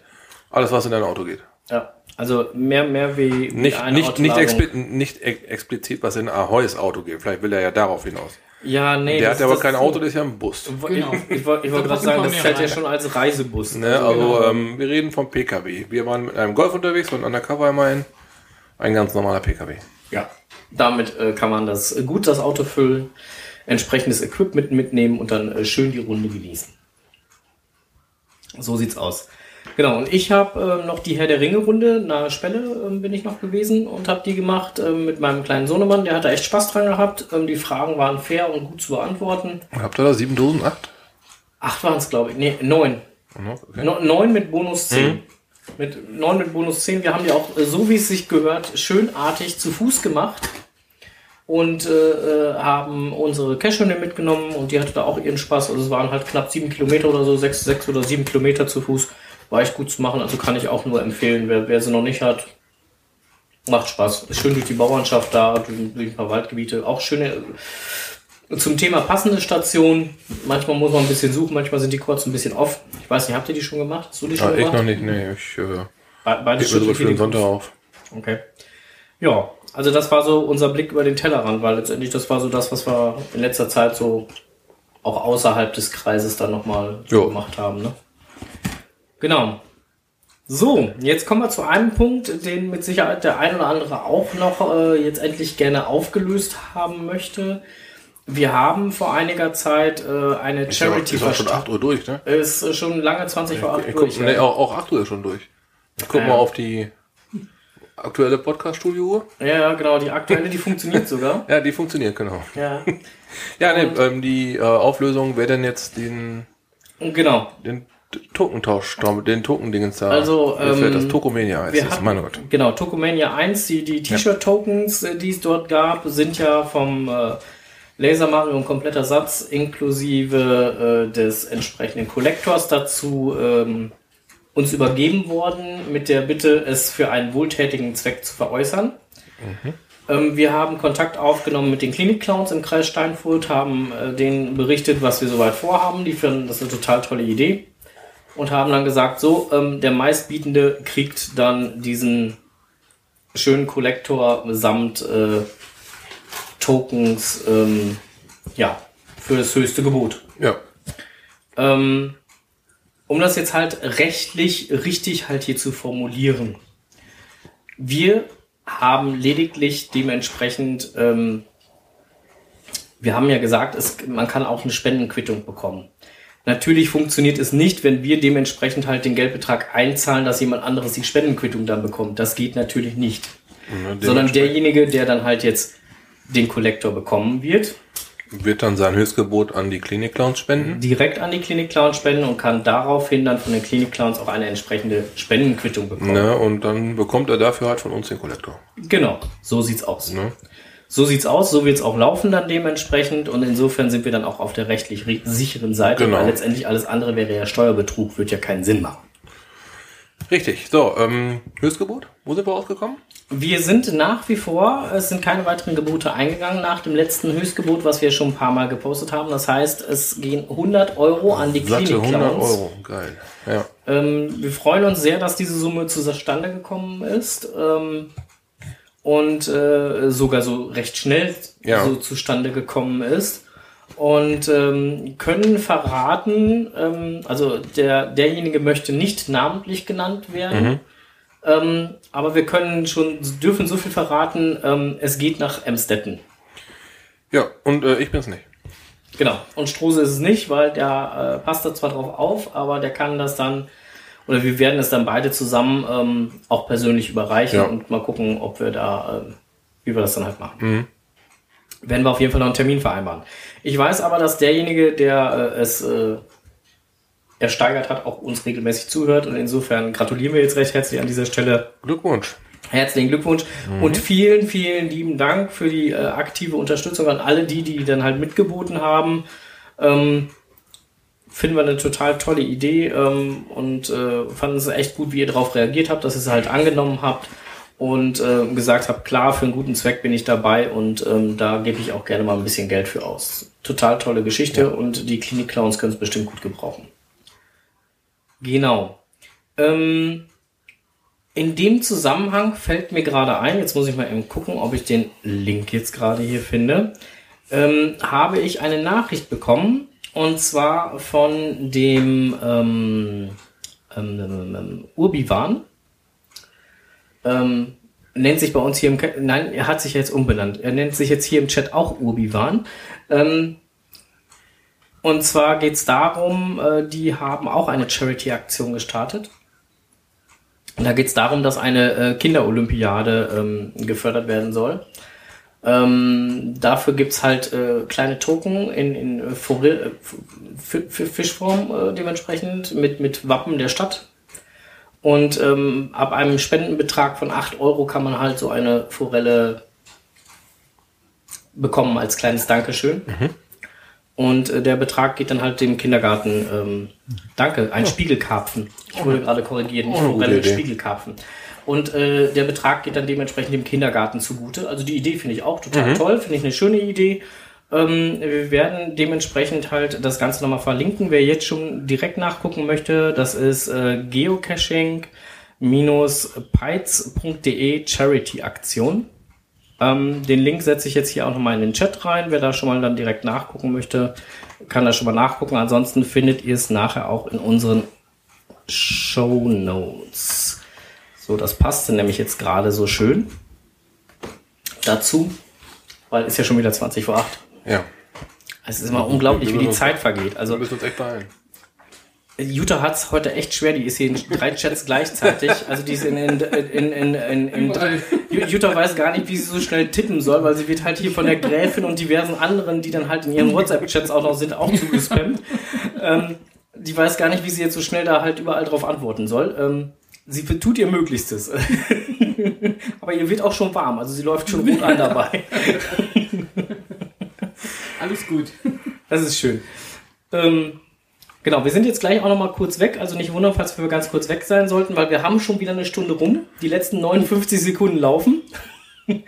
Alles, was in dein Auto geht. Ja, also mehr, mehr wie Nicht, nicht, nicht, Autoladung. expli nicht ex- explizit, was in Ahoys Auto geht. Vielleicht will er ja darauf hinaus. Ja, nee. Der das- hat aber kein Auto, das ist ja ein Bus. Ich, Genau. ich, wollte- ich wollte gerade sagen, das fällt ja schon als Reisebus. Ne? Also, genau. ähm, wir reden vom PKW. Wir waren mit einem Golf unterwegs und undercover immerhin. Ein ganz normaler PKW. Ja. Damit äh, kann man das äh, gut das Auto füllen, entsprechendes Equipment mitnehmen und dann äh, schön die Runde genießen. So sieht's aus. Genau, und ich habe äh, noch die Herr der Ringe-Runde nahe Spelle ähm, bin ich noch gewesen und habe die gemacht ähm, mit meinem kleinen Sohnemann. Der hat da echt Spaß dran gehabt. Ähm, die Fragen waren fair und gut zu beantworten. Habt ihr da sieben Dosen? Acht? Acht waren es, glaube ich. Nee, neun. Okay. No, neun mit Bonus 10. Mhm. Mit neun mit Bonus 10. Wir haben die auch, äh, so wie es sich gehört, schönartig zu Fuß gemacht. Und äh, äh, haben unsere Cashhunde mitgenommen und die hatte da auch ihren Spaß. Also es waren halt knapp sieben Kilometer oder so, sechs, sechs oder sieben Kilometer zu Fuß. War echt gut zu machen, also kann ich auch nur empfehlen. Wer, wer sie noch nicht hat, macht Spaß. Ist schön durch die Bauernschaft da, durch, ein paar Waldgebiete. Auch schöne, äh, zum Thema passende Station. Manchmal muss man ein bisschen suchen, manchmal sind die kurz ein bisschen off. Ich weiß nicht, habt ihr die schon gemacht? Hast du die schon Ja, ich gemacht? noch nicht. Nee, ich äh, Be- Beides gebe mir so für den Sonntag auf. Okay. Ja, also das war so unser Blick über den Tellerrand, weil letztendlich das war so das, was wir in letzter Zeit so auch außerhalb des Kreises dann nochmal so gemacht haben. Ne? Genau. So, jetzt kommen wir zu einem Punkt, den mit Sicherheit der ein oder andere auch noch äh, jetzt endlich gerne aufgelöst haben möchte. Wir haben vor einiger Zeit äh, eine Ist Charity ist auch schon versta- 8 Uhr durch, ne? Ist äh, schon lange 20 vor 8 Ich durch. guck, nee, auch, auch 8 Uhr schon durch. Ich guck Ja. mal auf die aktuelle Podcast-Studio-Uhr. ja, ja, genau, die aktuelle, die funktioniert sogar. Ja, die funktioniert, genau. Ja, Ja, Und- ähm, die äh, Auflösung, wer denn jetzt den, genau. den Tokentausch, den Token-Dingens da. Also, ähm, das Tokomania heißt es, mein Gott. Genau, Tokomania 1, die, die T-Shirt-Tokens, äh, die es dort gab, sind ja vom äh, Laser Mario ein kompletter Satz inklusive äh, des entsprechenden Collectors dazu ähm, uns übergeben worden, mit der Bitte, es für einen wohltätigen Zweck zu veräußern. Ähm, wir haben Kontakt aufgenommen mit den Klinik-Clowns im Kreis Steinfurt, haben äh, denen berichtet, was wir soweit vorhaben. Die finden das eine total tolle Idee und haben dann gesagt, so, ähm, der meistbietende kriegt dann diesen schönen Kollektor samt äh, Tokens, ähm, ja, für das höchste Gebot. Ja. Ähm, um das jetzt halt rechtlich richtig halt hier zu formulieren. Wir haben lediglich dementsprechend, ähm, wir haben ja gesagt, es, man kann auch eine Spendenquittung bekommen. Natürlich funktioniert es nicht, wenn wir dementsprechend halt den Geldbetrag einzahlen, dass jemand anderes die Spendenquittung dann bekommt. Das geht natürlich nicht. Sondern derjenige, der dann halt jetzt den Kollektor bekommen wird, wird dann sein Höchstgebot an die Klinik-Clowns spenden. direkt an die Klinik Clown spenden und kann daraufhin dann von den Klinik Clowns auch eine entsprechende Spendenquittung bekommen. Ne, und dann bekommt er dafür halt von uns den Kollektor. Genau, so sieht's aus. Ne? So sieht's aus, so wird's auch laufen dann dementsprechend und insofern sind wir dann auch auf der rechtlich sicheren Seite, Genau. weil letztendlich alles andere wäre ja Steuerbetrug, wird ja keinen Sinn machen. Richtig. So, ähm, Höchstgebot? Wo sind wir rausgekommen? Wir sind nach wie vor, es sind keine weiteren Gebote eingegangen nach dem letzten Höchstgebot, was wir schon ein paar Mal gepostet haben. Das heißt, es gehen 100 Euro an die Satte 100 Klinik-Clowns. Euro. Geil. Ja. Ähm, wir freuen uns sehr, dass diese Summe zustande gekommen ist. Ähm, und äh, sogar so recht schnell Ja. so zustande gekommen ist. Und ähm, können verraten, ähm, also der, derjenige möchte nicht namentlich genannt werden. Ähm, aber wir können schon, dürfen so viel verraten, ähm, es geht nach Emstetten. Ja, und äh, ich bin's nicht. Genau. Und Strose ist es nicht, weil der äh, passt da zwar drauf auf, aber der kann das dann, oder wir werden es dann beide zusammen ähm, auch persönlich überreichen Ja. und mal gucken, ob wir da, ähm, wie wir das dann halt machen. Werden wir auf jeden Fall noch einen Termin vereinbaren. Ich weiß aber, dass derjenige, der äh, es äh, ersteigert hat, auch uns regelmäßig zuhört und insofern gratulieren wir jetzt recht herzlich an dieser Stelle. Glückwunsch. Herzlichen Glückwunsch und vielen, vielen lieben Dank für die äh, aktive Unterstützung an alle die, die dann halt mitgeboten haben. Ähm, finden wir eine total tolle Idee ähm, und äh, fanden es echt gut, wie ihr darauf reagiert habt, dass ihr es halt angenommen habt und äh, gesagt habt, klar, für einen guten Zweck bin ich dabei und ähm, da gebe ich auch gerne mal ein bisschen Geld für aus. Total tolle Geschichte und die Klinik-Clowns können es bestimmt gut gebrauchen. Genau. Ähm, in dem Zusammenhang fällt mir gerade ein, jetzt muss ich mal eben gucken, ob ich den Link jetzt gerade hier finde, ähm, habe ich eine Nachricht bekommen und zwar von dem ähm, ähm, ähm, ähm, Urbiwan. Ähm, nennt sich bei uns hier im nein, er hat sich jetzt umbenannt. Er nennt sich jetzt hier im Chat auch Urbiwan. Ähm, und zwar geht es darum, äh, die haben auch eine Charity-Aktion gestartet. Und da geht es darum, dass eine äh, Kinderolympiade ähm, gefördert werden soll. Ähm, dafür gibt's halt äh, kleine Token in, in äh, Forel, äh, Fischform äh, dementsprechend mit, mit Wappen der Stadt. Und ähm, ab einem Spendenbetrag von 8 Euro kann man halt so eine Forelle bekommen als kleines Dankeschön. Und äh, der Betrag geht dann halt dem Kindergarten. Ähm, danke, ein Spiegelkarpfen. Ich wurde gerade korrigiert, nicht Oh, Forelle. Spiegelkarpfen. Und äh, der Betrag geht dann dementsprechend dem Kindergarten zugute. Also die Idee finde ich auch total Mhm. toll, finde ich eine schöne Idee. Ähm, wir werden dementsprechend halt das Ganze nochmal verlinken. Wer jetzt schon direkt nachgucken möchte, das ist äh, geocaching-peits.de Charity-Aktion. Ähm, den Link setze ich jetzt hier auch nochmal in den Chat rein. Wer da schon mal dann direkt nachgucken möchte, kann da schon mal nachgucken. Ansonsten findet ihr es nachher auch in unseren Show Notes. So, das passte nämlich jetzt gerade so schön dazu, weil ist ja schon wieder 20 vor 8. Ja. Es ist immer unglaublich, wie die Zeit vergeht. Wir Also müssen uns echt beeilen. Jutta hat's heute echt schwer, die ist hier in drei Chats gleichzeitig. Also die ist in, in, in, in, in, in Jutta weiß gar nicht, wie sie so schnell tippen soll, weil sie wird halt hier von der Gräfin und diversen anderen, die dann halt in ihren WhatsApp-Chats auch noch sind, auch zugespammt. Ähm, die weiß gar nicht, wie sie jetzt so schnell da halt überall drauf antworten soll. Ähm, sie tut ihr Möglichstes. Aber ihr wird auch schon warm, also sie läuft schon rot an dabei. Alles gut. Das ist schön. Ähm, genau, wir sind jetzt gleich auch noch mal kurz weg. Also nicht wundern, falls wir ganz kurz weg sein sollten, weil wir haben schon wieder eine Stunde rum. Die letzten 59 Sekunden laufen.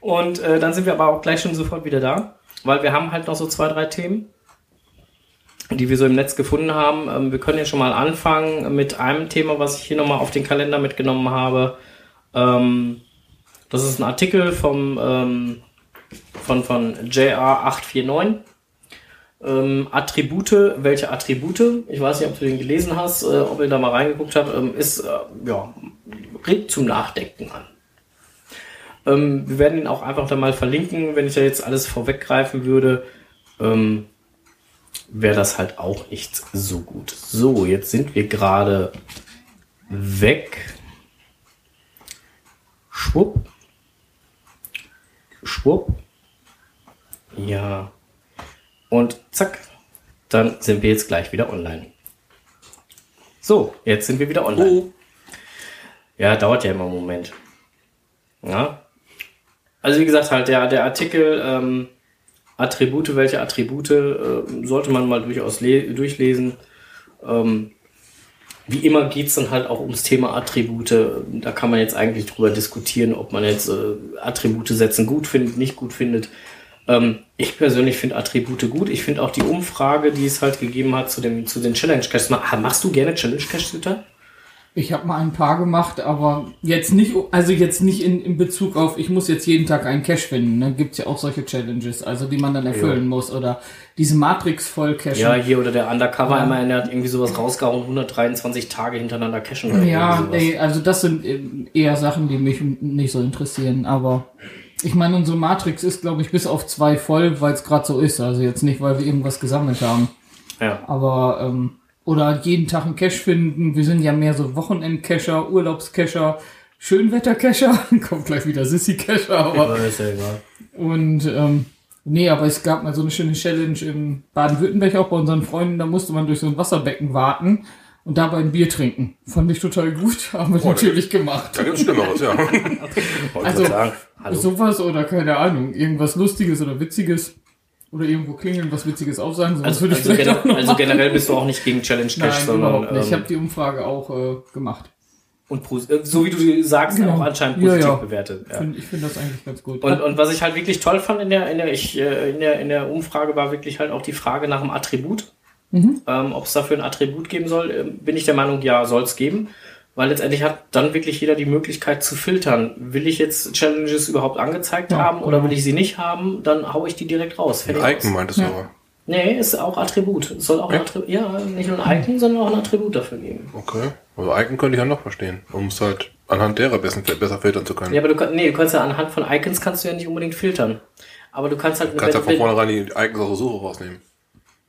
Und äh, dann sind wir aber auch gleich schon sofort wieder da, weil wir haben halt noch so zwei, drei Themen, die wir so im Netz gefunden haben. Ähm, wir können ja schon mal anfangen mit einem Thema, was ich hier noch mal auf den Kalender mitgenommen habe. Ähm, das ist ein Artikel vom, ähm, von, von JR849 ähm, Attribute, welche Attribute, ich weiß nicht, ob du den gelesen hast, äh, ob ihr da mal reingeguckt habt, ist, äh, ja, regt zum Nachdenken an. Wir werden ihn auch einfach da mal verlinken, wenn ich da jetzt alles vorweggreifen würde, wäre das halt auch nicht so gut. So, jetzt sind wir gerade weg. Schwupp. Schwupp. Ja. Und zack, dann sind wir jetzt gleich wieder online. So, jetzt sind wir wieder online. Ja, dauert ja immer einen Moment. Ja. Also wie gesagt, halt der, der Artikel ähm, Attribute, welche Attribute äh, sollte man mal durchaus le- durchlesen. Ähm, wie immer geht's dann halt auch ums Thema Attribute. Da kann man jetzt eigentlich drüber diskutieren, ob man jetzt äh, Attribute setzen gut findet, nicht gut findet. Ähm, ich persönlich finde Attribute gut. Ich finde auch die Umfrage, die es halt gegeben hat zu, dem, zu den Challenge Caches. Ma- Machst du gerne Challenge Caches, Jutta? Ich habe mal ein paar gemacht, aber jetzt nicht, also jetzt nicht in, in Bezug auf, ich muss jetzt jeden Tag einen Cache finden. Ne? Gibt's ja auch solche Challenges, also die man dann erfüllen muss. Oder diese Matrix voll cachen. Ja, hier oder der Undercover immer, der hat irgendwie sowas rausgehauen, 123 Tage hintereinander cashen. Ja, nee, also das sind eher Sachen, die mich nicht so interessieren, aber ich meine, unsere Matrix ist, glaube ich, bis auf zwei voll, weil es gerade so ist. Also jetzt nicht, weil wir irgendwas gesammelt haben. Ja. Aber, ähm, oder jeden Tag einen Cache finden. Wir sind ja mehr so Wochenend-Cacher, Urlaubscacher, Schönwetter-Cacher. Kommt gleich wieder Sissy-Cacher, aber. Aber ist ja egal. Und ähm, nee, aber es gab mal so eine schöne Challenge in Baden-Württemberg auch bei unseren Freunden, da musste man durch so ein Wasserbecken warten und dabei ein Bier trinken. Fand ich total gut, haben wir natürlich gemacht. Da gibt's Schlimmeres, ja. Also. Sowas oder keine Ahnung, irgendwas Lustiges oder Witziges. Oder irgendwo klingeln, was Witziges aufsagen. Sowas Also, würde ich also, gener also generell bist du auch nicht gegen Challenge Cache, Nein, sondern überhaupt nicht. Ich ähm, habe die Umfrage auch äh, gemacht. und äh, so wie du sagst, Genau. auch anscheinend Ja, positiv ja. bewertet. Ja. Find, ich finde das eigentlich ganz gut. Und, und was ich halt wirklich toll fand in der, in der, ich, äh, in der, in der Umfrage war wirklich halt auch die Frage nach dem Attribut. Mhm. Ähm, Ob es dafür ein Attribut geben soll, ähm, bin ich der Meinung, ja, soll es geben. Weil letztendlich hat dann wirklich jeder die Möglichkeit zu filtern. Will ich jetzt Challenges überhaupt angezeigt Ja, haben oder genau. will ich sie nicht haben, dann hau ich die direkt raus. Fertig Icon aus. meintest du Ja. aber. Nee, ist auch Attribut. Es soll auch ein? Attribut, ja, nicht nur ein Icon, sondern auch ein Attribut dafür geben. Okay. Also Icon könnte ich ja noch verstehen, um es halt anhand derer besser, besser filtern zu können. Ja, aber du kannst, nee, du kannst ja anhand von Icons kannst du ja nicht unbedingt filtern. Aber du kannst halt, Du kannst ja von vornherein die Icons aus der Suche rausnehmen.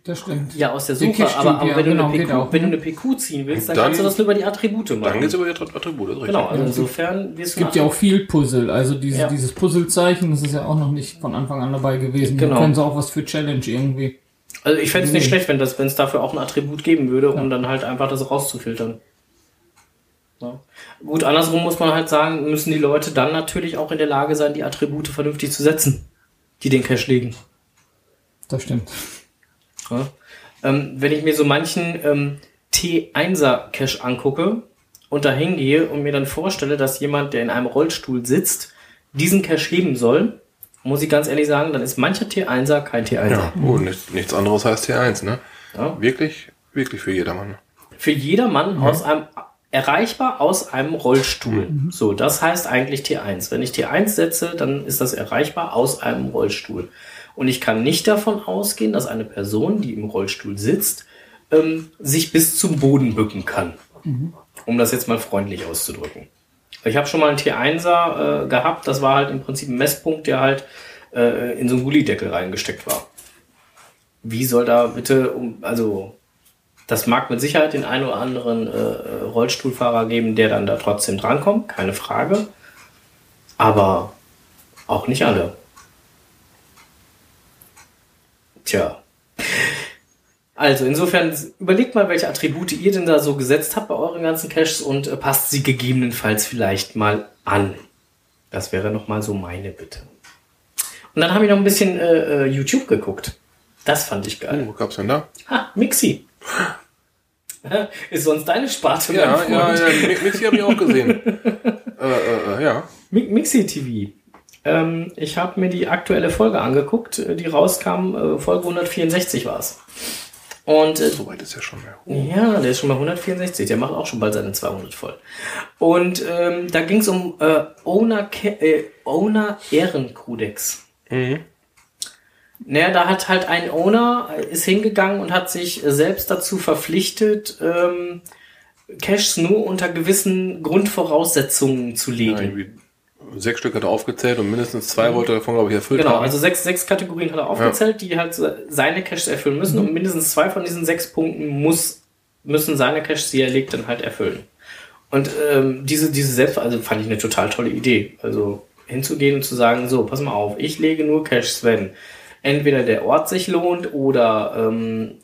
Das stimmt. Ja, aus der Suche, aber, aber ja, wenn, genau, du eine geht PQ, auch, wenn du ne? eine PQ ziehen willst, dann, Dann- kannst du das nur über die Attribute machen. Dann geht's über die Attri- Attribute, das ist genau, richtig. also insofern wirst Es gibt ja auch viel Puzzle, also diese, Ja. dieses Puzzlezeichen, das ist ja auch noch nicht von Anfang an dabei gewesen. Genau. Da können sie auch was für Challenge irgendwie. Also ich fände es nicht schlecht, wenn das, wenn es dafür auch ein Attribut geben würde, um dann halt einfach das rauszufiltern. Ja. Gut, andersrum muss man halt sagen, müssen die Leute dann natürlich auch in der Lage sein, die Attribute vernünftig zu setzen, die den Cache legen. Das stimmt. Ja. Ähm, wenn ich mir so manchen ähm, T1er Cache angucke und da hingehe und mir dann vorstelle, dass jemand, der in einem Rollstuhl sitzt, diesen Cache heben soll, muss ich ganz ehrlich sagen, dann ist mancher T1er kein T1er. Ja, oh, nicht, nichts anderes heißt T1, ne? Ja. Wirklich, wirklich für jedermann. Für jedermann aus einem erreichbar aus einem Rollstuhl. So, das heißt eigentlich T1. Wenn ich T1 setze, dann ist das erreichbar aus einem Rollstuhl. Und ich kann nicht davon ausgehen, dass eine Person, die im Rollstuhl sitzt, ähm, sich bis zum Boden bücken kann. Um das jetzt mal freundlich auszudrücken. Ich habe schon mal einen T1er äh, gehabt, das war halt im Prinzip ein Messpunkt, der halt äh, in so einen Gullideckel reingesteckt war. Wie soll da bitte, um, also das mag mit Sicherheit den einen oder anderen äh, Rollstuhlfahrer geben, der dann da trotzdem drankommt, keine Frage. Aber auch nicht alle. Tja. Also insofern überlegt mal, welche Attribute ihr denn da so gesetzt habt bei euren ganzen Caches und äh, passt sie gegebenenfalls vielleicht mal an. Das wäre noch mal so meine Bitte. Und dann habe ich noch ein bisschen äh, äh, YouTube geguckt. Das fand ich geil. Oh, was gab's denn da? Ha, Mixi. Ist sonst deine Sparte, Ja, mein ja, Freund. ja, Mi- Mixi habe ich auch gesehen. äh, äh, äh, ja. Mi- Mixi TV. Ähm, ich habe mir die aktuelle Folge angeguckt, äh, die rauskam, äh, Folge 164 war's. Und äh, So weit ist ja schon mehr. ja, der ist schon mal 164, der macht auch schon bald seine 200 voll. Und ähm, da ging es um äh, Owner, äh, Owner Ehrenkodex. Naja, da hat halt ein Owner, äh, ist hingegangen und hat sich selbst dazu verpflichtet, ähm, Caches nur unter gewissen Grundvoraussetzungen zu legen. Sechs Stück hat er aufgezählt und mindestens zwei wollte er davon, glaube ich, erfüllt Genau, haben. also sechs, sechs Kategorien hat er aufgezählt, die halt se- seine Caches erfüllen müssen und mindestens zwei von diesen sechs Punkten muss, müssen seine Caches, die er legt, dann halt erfüllen. Und ähm, diese, diese selbst, also fand ich eine total tolle Idee. Also hinzugehen und zu sagen, so, pass mal auf, ich lege nur Caches, wenn entweder der Ort sich lohnt oder ähm,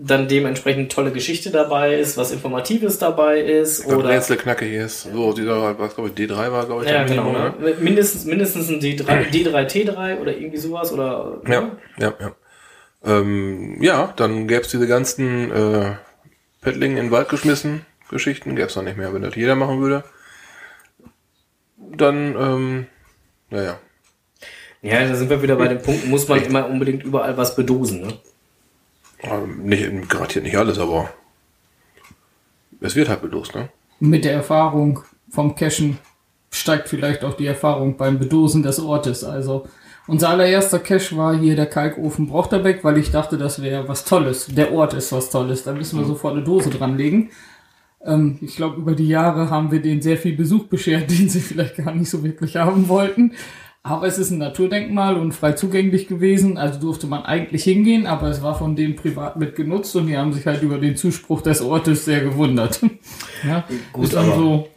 dann dementsprechend tolle Geschichte dabei ist, was Informatives dabei ist oder oder Rätsel knacke hier ist. So, dieser, was glaube ich, D3 war, glaube ich, ja, genau, Minimum, ne? mindestens mindestens ein D3, D3 T3 oder irgendwie sowas oder Ja, ja, ja. Ähm, ja, dann gäbe es diese ganzen äh, Paddling in den Wald geschmissen, Geschichten, gäbe es noch nicht mehr, wenn das jeder machen würde. Dann, ähm, naja. Ja, da sind wir wieder bei dem Punkt, muss man immer unbedingt überall was bedosen, ne? Nicht, garantiert nicht alles, aber es wird halt belost, ne? Mit der Erfahrung vom Cashen steigt vielleicht auch die Erfahrung beim Bedosen des Ortes. Also unser allererster Cache war hier der Kalkofen Brochterbeck, weil ich dachte, das wäre was Tolles. Der Ort ist was Tolles. Da müssen wir sofort eine Dose dranlegen. Ähm, ich glaube, über die Jahre haben wir denen sehr viel Besuch beschert, den sie vielleicht gar nicht so wirklich haben wollten. Aber es ist ein Naturdenkmal und frei zugänglich gewesen, also durfte man eigentlich hingehen, aber es war von denen privat mit genutzt und die haben sich halt über den Zuspruch des Ortes sehr gewundert. ja, Gut, ist dann so,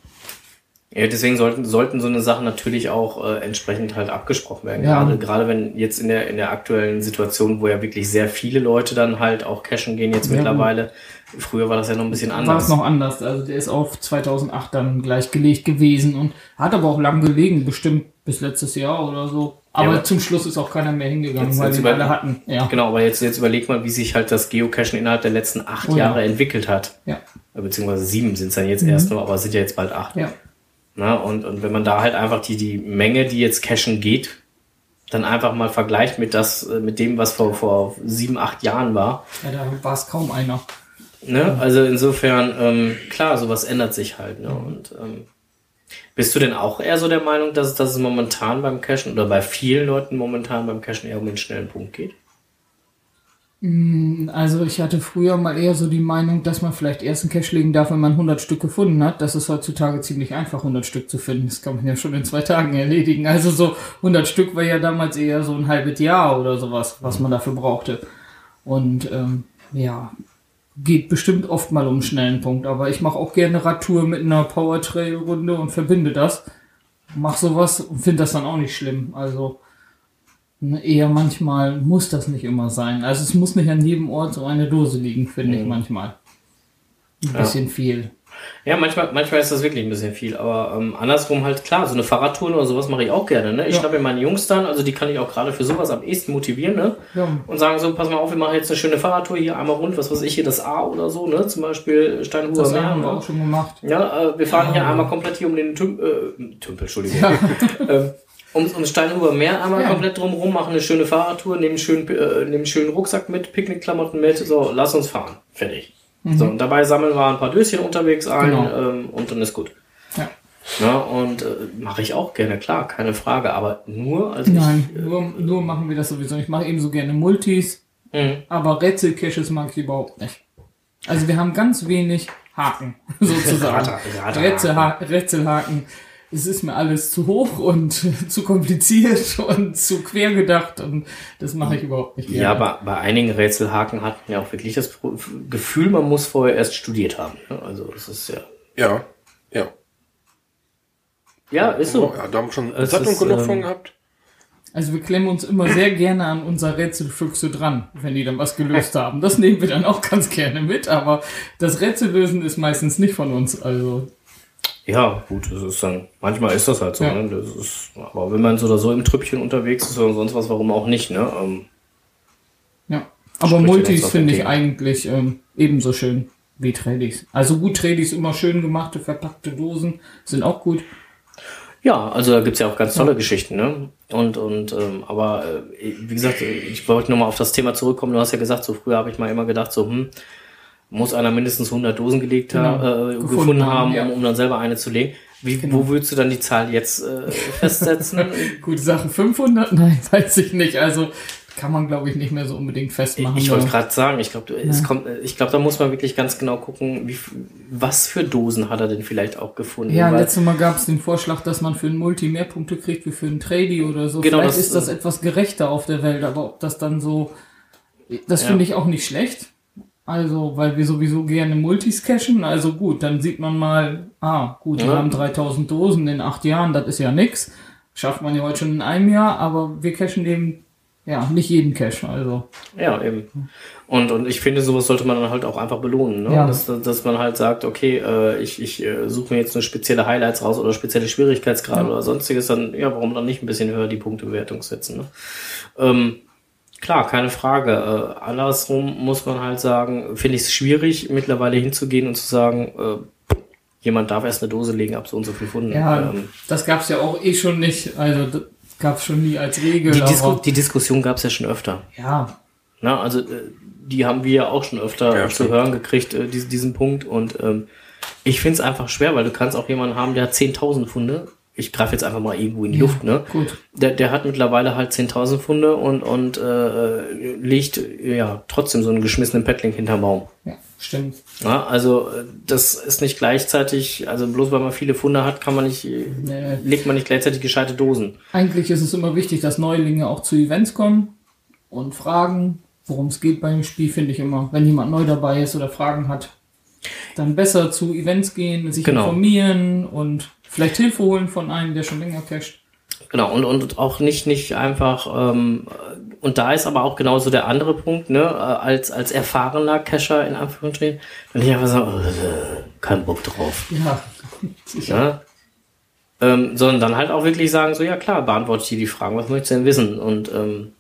Ja, deswegen sollten, sollten so eine Sachen natürlich auch äh, entsprechend halt abgesprochen werden. Ja. Gerade, gerade wenn jetzt in der, in der aktuellen Situation, wo ja wirklich sehr viele Leute dann halt auch cashen gehen jetzt Ja, mittlerweile. Früher war das ja noch ein bisschen war anders. es noch anders. Also der ist auf 2008 dann gleich gelegt gewesen und hat aber auch lang gelegen, bestimmt bis letztes Jahr oder so. Aber aber- zum Schluss ist auch keiner mehr hingegangen, Jetzt- weil über- alle hatten. Ja. Genau, aber jetzt, jetzt überleg mal, wie sich halt das Geocachen innerhalb der letzten acht Oh ja. Jahre entwickelt hat. Ja. Beziehungsweise sieben sind es dann jetzt Mhm. erst nur, aber es sind ja jetzt bald acht. Ja. Na, und, und wenn man da halt einfach die, die Menge, die jetzt cashen geht, dann einfach mal vergleicht mit das, äh, mit dem, was vor, vor sieben, acht Jahren war. ja, da war es kaum einer. Ne? Also insofern, ähm, klar, sowas ändert sich halt. Ne? Und ähm, bist du denn auch eher so der Meinung, dass, dass es momentan beim Cashen oder bei vielen Leuten momentan beim Cashen eher um den schnellen Punkt geht? Also ich hatte früher mal eher so die Meinung, dass man vielleicht erst einen Cache legen darf, wenn man 100 Stück gefunden hat. Das ist heutzutage ziemlich einfach, 100 Stück zu finden. Das kann man ja schon in zwei Tagen erledigen. Also so 100 Stück war ja damals eher so ein halbes Jahr oder sowas, was man dafür brauchte. Und ähm, ja, geht bestimmt oft mal um einen schnellen Punkt. Aber ich mache auch gerne Radtour mit einer Power-Trail-Runde und verbinde das. Mach sowas und finde das dann auch nicht schlimm. Also Eher manchmal muss das nicht immer sein. Also es muss nicht an jedem Ort so eine Dose liegen, finde ich manchmal. Ein Ja. bisschen viel. Ja, manchmal, manchmal ist das wirklich ein bisschen viel, aber ähm, andersrum halt klar, so eine Fahrradtour oder sowas mache ich auch gerne. Ne? Ich Ja. schnappe mir meine Jungs dann, also die kann ich auch gerade für sowas am ehesten motivieren, ne? Ja. Und sagen so, pass mal auf, wir machen jetzt eine schöne Fahrradtour hier einmal rund, was weiß ich hier, das A oder so, ne? Zum Beispiel Steinhuber Das Meer. haben wir ne? auch schon gemacht. Ja, äh, wir fahren hier einmal komplett hier um den Tüm äh, Tümpel, Entschuldigung. ähm, um, um Steinhuber Meer einmal Ja. komplett drumherum, machen eine schöne Fahrradtour, nehmen einen schönen, äh, nehmen einen schönen Rucksack mit, Picknickklamotten mit, so, lass uns fahren. Fertig. So, und dabei sammeln wir ein paar Döschen unterwegs ein Mhm. Genau. ähm, und dann ist gut. Ja. Ja, und äh, mache ich auch gerne, klar, keine Frage, aber nur als Nein, ich. Äh, nur, nur machen wir das sowieso. Ich mache ebenso gerne Multis, mh. aber Rätselcaches mag ich überhaupt nicht. Also wir haben ganz wenig Haken, sozusagen. Rater- Raterhaken. Rätselha Rätselhaken. Es ist mir alles zu hoch und zu kompliziert und zu quer gedacht und das mache ich überhaupt nicht gerne. Ja, bei, bei einigen Rätselhaken hat man ja auch wirklich das Gefühl, man muss vorher erst studiert haben. Ne? Also es ist ja. Ja, ja. Ja, ist so. Ja, da haben wir schon Es Sattung ist, genug ähm, von gehabt. Also wir klemmen uns immer sehr gerne an unser Rätselfüchse dran, wenn die dann was gelöst haben. Das nehmen wir dann auch ganz gerne mit, aber das Rätsellösen ist meistens nicht von uns. Also Ja, gut, das ist dann, manchmal ist das halt so, Ja. ne? Das ist, aber wenn man so oder so im Trüppchen unterwegs ist oder sonst was, warum auch nicht, ne? Ähm, ja. Aber ja Multis finde ich eigentlich ähm, ebenso schön wie Tradis. Also gut, Tradis immer schön gemachte, verpackte Dosen sind auch gut. ja, also da gibt's ja auch ganz tolle Geschichten, ne? Und, und, ähm, aber äh, wie gesagt, ich wollte nochmal auf das Thema zurückkommen. Du hast ja gesagt, so früher habe ich mal immer gedacht, so, hm, muss einer mindestens 100 Dosen gelegt Genau. ha- äh, Gefunden gefunden, haben, haben, ja. um, um dann selber eine zu legen. Wie, Genau. Wo würdest du dann die Zahl jetzt äh, festsetzen? Gute Sache, 500? Nein, weiß ich nicht. Also kann man, glaube ich, nicht mehr so unbedingt festmachen. Ich wollte ne? gerade sagen, ich glaube, es kommt, ich glaube, da muss man wirklich ganz genau gucken, wie, was für Dosen hat er denn vielleicht auch gefunden. Ja, letztes Mal gab es den Vorschlag, dass man für ein Multi mehr Punkte kriegt wie für ein Tradie oder so. Genau, Vielleicht das- ist das etwas gerechter auf der Welt, aber ob das dann so, das Ja. finde ich auch nicht schlecht. Also, weil wir sowieso gerne Multis cashen, also gut, dann sieht man mal, ah, gut, wir Ja. haben 3000 Dosen in acht Jahren, das ist ja nix. Schafft man ja heute schon in einem Jahr, aber wir cashen eben, ja, nicht jeden Cache, also. Ja, eben. Und, und ich finde, sowas sollte man dann halt auch einfach belohnen, ne? Ja. Dass, dass man halt sagt, okay, äh, ich, ich äh, suche mir jetzt nur spezielle Highlights raus oder spezielle Schwierigkeitsgrade oder sonstiges, dann, ja, warum dann nicht ein bisschen höher die Punktebewertung setzen, ne? Ähm, klar, keine Frage. Äh, andersrum muss man halt sagen, finde ich es schwierig, mittlerweile hinzugehen und zu sagen, äh, jemand darf erst eine Dose legen ab so und so viel Funden. Ja, Ähm, das gab's ja auch eh schon nicht. Also das gab's schon nie als Regel. die, Disku die Diskussion gab es ja schon öfter. ja, Na, also äh, die haben wir ja auch schon öfter Ja, zu stimmt. hören gekriegt, äh, diesen, diesen Punkt. Und ähm, ich finde es einfach schwer, weil du kannst auch jemanden haben, der hat 10.000 Funde. Ich greife jetzt einfach mal irgendwo in die Luft, ne? gut. Der, der hat mittlerweile halt 10.000 Funde und, und äh, legt ja trotzdem so einen geschmissenen Paddling hinterm Baum. Ja, stimmt. Ja, also das ist nicht gleichzeitig, also bloß weil man viele Funde hat, kann man nicht, Nee. legt man nicht gleichzeitig gescheite Dosen. Eigentlich ist es immer wichtig, dass Neulinge auch zu Events kommen und fragen, worum es geht beim Spiel, finde ich immer. Wenn jemand neu dabei ist oder Fragen hat, dann besser zu Events gehen, sich Genau. informieren und vielleicht Hilfe holen von einem, der schon länger casht. Genau, und, und auch nicht, nicht einfach, ähm, und da ist aber auch genauso der andere Punkt, ne, äh, als, als erfahrener Cacher in Anführungsstrichen, dann ich einfach sagen, äh, kein Bock drauf. Ja. Ja? Ähm, sondern dann halt auch wirklich sagen, so, ja klar, beantworte ich dir die Fragen, was möchtest du denn wissen? Und ähm,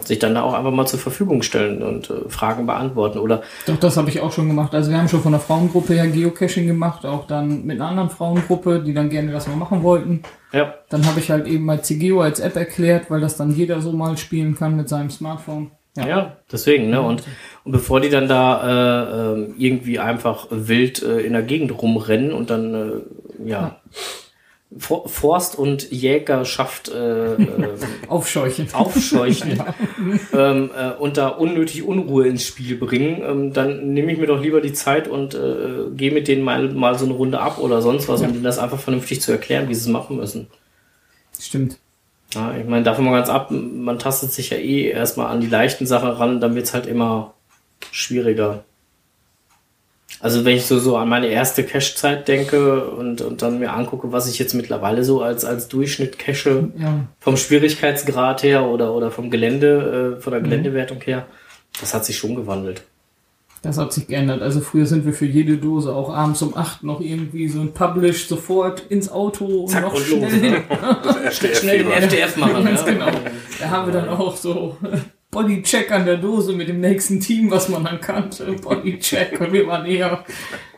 sich dann da auch einfach mal zur Verfügung stellen und äh, Fragen beantworten. Oder Doch, das habe ich auch schon gemacht. Also wir haben schon von der Frauengruppe her Geocaching gemacht, auch dann mit einer anderen Frauengruppe, die dann gerne das mal machen wollten. ja, Dann habe ich halt eben mal CGO als App erklärt, weil das dann jeder so mal spielen kann mit seinem Smartphone. Ja, deswegen, ne? Und, und bevor die dann da äh, ähm, irgendwie einfach wild äh, in der Gegend rumrennen und dann, äh, ja, For Forst- und Jägerschaft äh, äh, Aufscheuchen. aufscheuchen ähm, äh, und da unnötig Unruhe ins Spiel bringen, ähm, dann nehme ich mir doch lieber die Zeit und äh, gehe mit denen mal, mal so eine Runde ab oder sonst was, um denen das einfach vernünftig zu erklären, wie sie es machen müssen. Stimmt. Ja, ich meine, davon mal ganz ab, man tastet sich ja eh erstmal an die leichten Sachen ran, dann wird's halt immer schwieriger. Also wenn ich so, so an meine erste Cache-Zeit denke und, und dann mir angucke, was ich jetzt mittlerweile so als, als Durchschnitt cache, Ja. vom Schwierigkeitsgrad her oder, oder vom Gelände, äh, von der Geländewertung her, das hat sich schon gewandelt. Das hat sich geändert. Also früher sind wir für jede Dose auch abends um 8 noch irgendwie so ein Publish sofort ins Auto und Zack noch und schnell los, ne? Schnell den FDF machen. Ganz ja. genau. Da haben wir dann auch so Bodycheck an der Dose mit dem nächsten Team, was man dann kannte. Bodycheck und wir waren eher.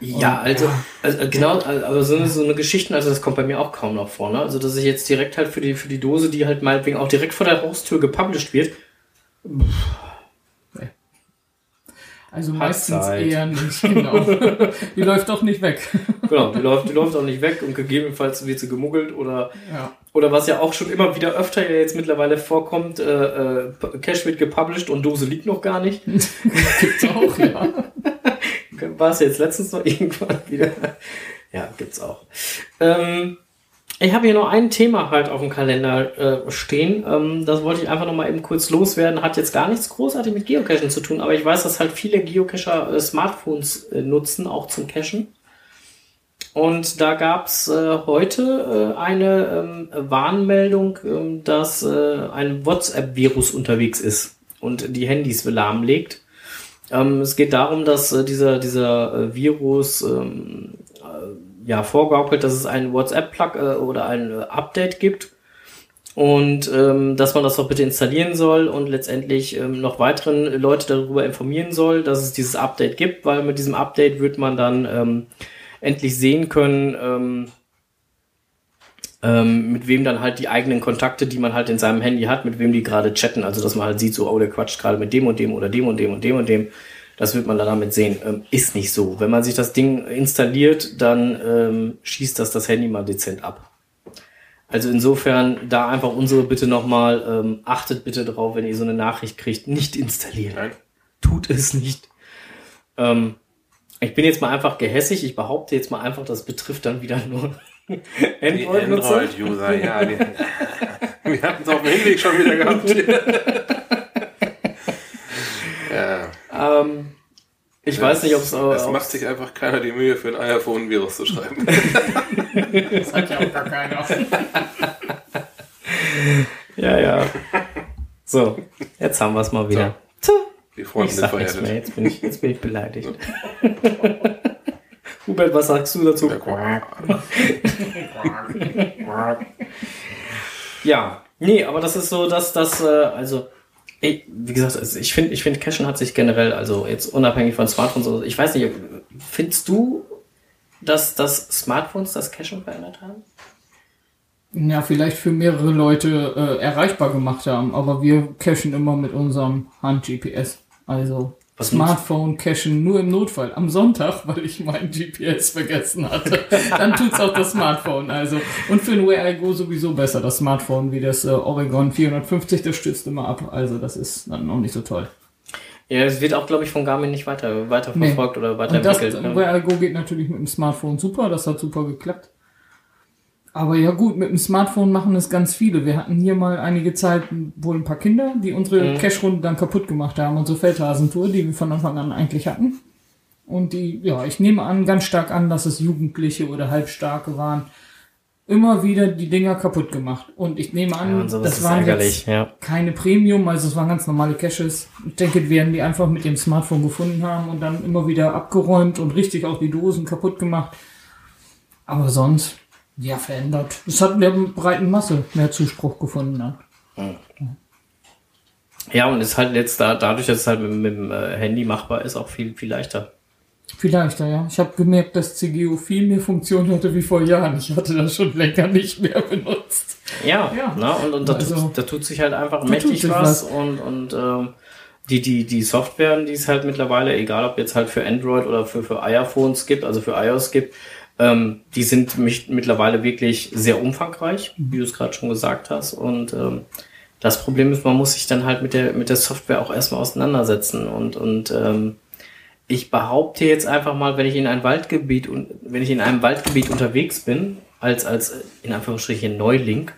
Ja, also, also äh, genau, aber so eine, so eine Geschichten, also das kommt bei mir auch kaum noch vor, ne? Also, dass ich jetzt direkt halt für die, für die Dose, die halt meinetwegen auch direkt vor der Haustür gepublished wird, Also Hat meistens Zeit. eher nicht, genau. Die läuft doch nicht weg. genau, die läuft, die läuft auch nicht weg und gegebenenfalls wird sie gemuggelt oder, Ja. Oder was ja auch schon immer wieder öfter ja jetzt mittlerweile vorkommt, äh, äh, Cash wird gepublished und Dose liegt noch gar nicht. Gibt's auch, ja. War es jetzt letztens noch irgendwann wieder? Ja, gibt's auch. Ähm, ich habe hier noch ein Thema halt auf dem Kalender äh, stehen. Ähm, das wollte ich einfach noch mal eben kurz loswerden. Hat jetzt gar nichts großartig mit Geocachen zu tun, aber ich weiß, dass halt viele Geocacher äh, Smartphones äh, nutzen, auch zum Cachen. Und da gab's äh, heute äh, eine ähm, Warnmeldung, ähm, dass äh, ein WhatsApp-Virus unterwegs ist und die Handys lahmlegt. Ähm, es geht darum, dass äh, dieser, dieser äh, Virus ähm, äh, ja, vorgaukelt, dass es ein WhatsApp-Plug äh, oder ein äh, Update gibt und ähm, dass man das doch bitte installieren soll und letztendlich ähm, noch weiteren Leute darüber informieren soll, dass es dieses Update gibt, weil mit diesem Update wird man dann ähm, endlich sehen können, ähm, ähm, mit wem dann halt die eigenen Kontakte, die man halt in seinem Handy hat, mit wem die gerade chatten. Also dass man halt sieht, so, oh, der quatscht gerade mit dem und dem oder dem und dem und dem und dem. Das wird man dann damit sehen. Ähm, ist nicht so. Wenn man sich das Ding installiert, dann ähm, schießt das das Handy mal dezent ab. Also insofern da einfach unsere Bitte nochmal, ähm, achtet bitte drauf, wenn ihr so eine Nachricht kriegt, nicht installieren. Nein. Tut es nicht. Ähm, ich bin jetzt mal einfach gehässig. Ich behaupte jetzt mal einfach, das betrifft dann wieder nur Die Android-Nutzer. Android-User, ja. Die, wir hatten es auf dem Hinweg schon wieder gehabt. ja, Ähm, ich weiß nicht, ob es Es macht sich einfach keiner die Mühe, für ein iPhone ein Virus zu schreiben. Das hat ja auch gar keiner. Ja, ja. So, jetzt haben wir es mal wieder. Die Ich Freunde sind sag mehr, jetzt bin ich, jetzt bin ich beleidigt. Hubert, was sagst du dazu? Ja, nee, aber das ist so, dass das, äh, also, ich, wie gesagt, also ich finde, ich finde, Cashen hat sich generell, also jetzt unabhängig von Smartphones, also ich weiß nicht, findest du dass, dass Smartphones das Cachen verändert haben? Ja, vielleicht für mehrere Leute äh, erreichbar gemacht haben, aber wir cachen immer mit unserem Hand-GPS. Also Was Smartphone cachen nur im Notfall. Am Sonntag, weil ich mein GPS vergessen hatte. Dann tut's auch das Smartphone. Also und für ein Wear I Go sowieso besser das Smartphone wie das äh, Oregon 450. Das stützt immer ab. Also das ist dann noch nicht so toll. Ja, es wird auch, glaube ich, von Garmin nicht weiter, weiter Nee. verfolgt oder Und das weiterentwickelt. ne? Wear I Go geht natürlich mit dem Smartphone super. Das hat super geklappt. Aber ja gut, mit dem Smartphone machen es ganz viele. Wir hatten hier mal einige Zeit wohl ein paar Kinder, die unsere Mhm. Cash-Runde dann kaputt gemacht haben. Unsere Feldhasentour, die wir von Anfang an eigentlich hatten. Und die, ja, ich nehme an, ganz stark an, dass es Jugendliche oder Halbstarke waren. Immer wieder die Dinger kaputt gemacht. Und ich nehme an, Ja, das waren jetzt ja. keine Premium, also es waren ganz normale Caches. Ich denke, werden die einfach mit dem Smartphone gefunden haben und dann immer wieder abgeräumt und richtig auch die Dosen kaputt gemacht. Aber sonst, ja, verändert. Es hat in der breiten Masse mehr Zuspruch gefunden. Dann. Ja, und ist halt jetzt da, dadurch, dass es halt mit, mit dem äh, Handy machbar ist, auch viel, viel leichter. Vielleicht, ja. Ich habe gemerkt, dass CGO viel mehr Funktion hatte wie vor Jahren. Ich hatte das schon länger nicht mehr benutzt. Ja, Ja. Ne? und, und da, Also, tut, da tut sich halt einfach mächtig was, was. und, und ähm, die, die, die Software, die es halt mittlerweile, egal ob jetzt halt für Android oder für, für iPhones gibt, also für iOS gibt, ähm, die sind mich, mittlerweile wirklich sehr umfangreich, wie du es gerade schon gesagt hast. Und ähm, das Problem ist, man muss sich dann halt mit der, mit der Software auch erstmal auseinandersetzen. Und, und ähm, ich behaupte jetzt einfach mal, wenn ich in ein Waldgebiet und wenn ich in einem Waldgebiet unterwegs bin, als, als in Anführungsstrichen Neuling,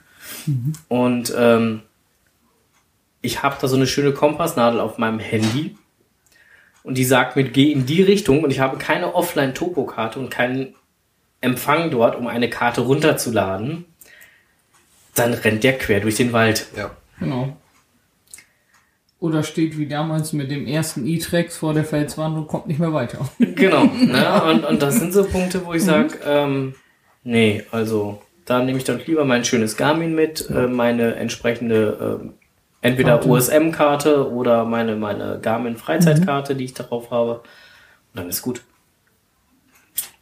und ähm, ich habe da so eine schöne Kompassnadel auf meinem Handy und die sagt mir, geh in die Richtung und ich habe keine Offline-Topo-Karte und keinen Empfang dort, um eine Karte runterzuladen, dann rennt der quer durch den Wald. Ja. Genau. Oder steht wie damals mit dem ersten E-Trex vor der Felswand und kommt nicht mehr weiter. Genau. ne? und, und das sind so Punkte, wo ich sage, ähm, nee, also da nehme ich dann lieber mein schönes Garmin mit, äh, meine entsprechende ähm, entweder Karte. OSM-Karte oder meine, meine Garmin-Freizeitkarte, die ich darauf habe. Und dann ist gut.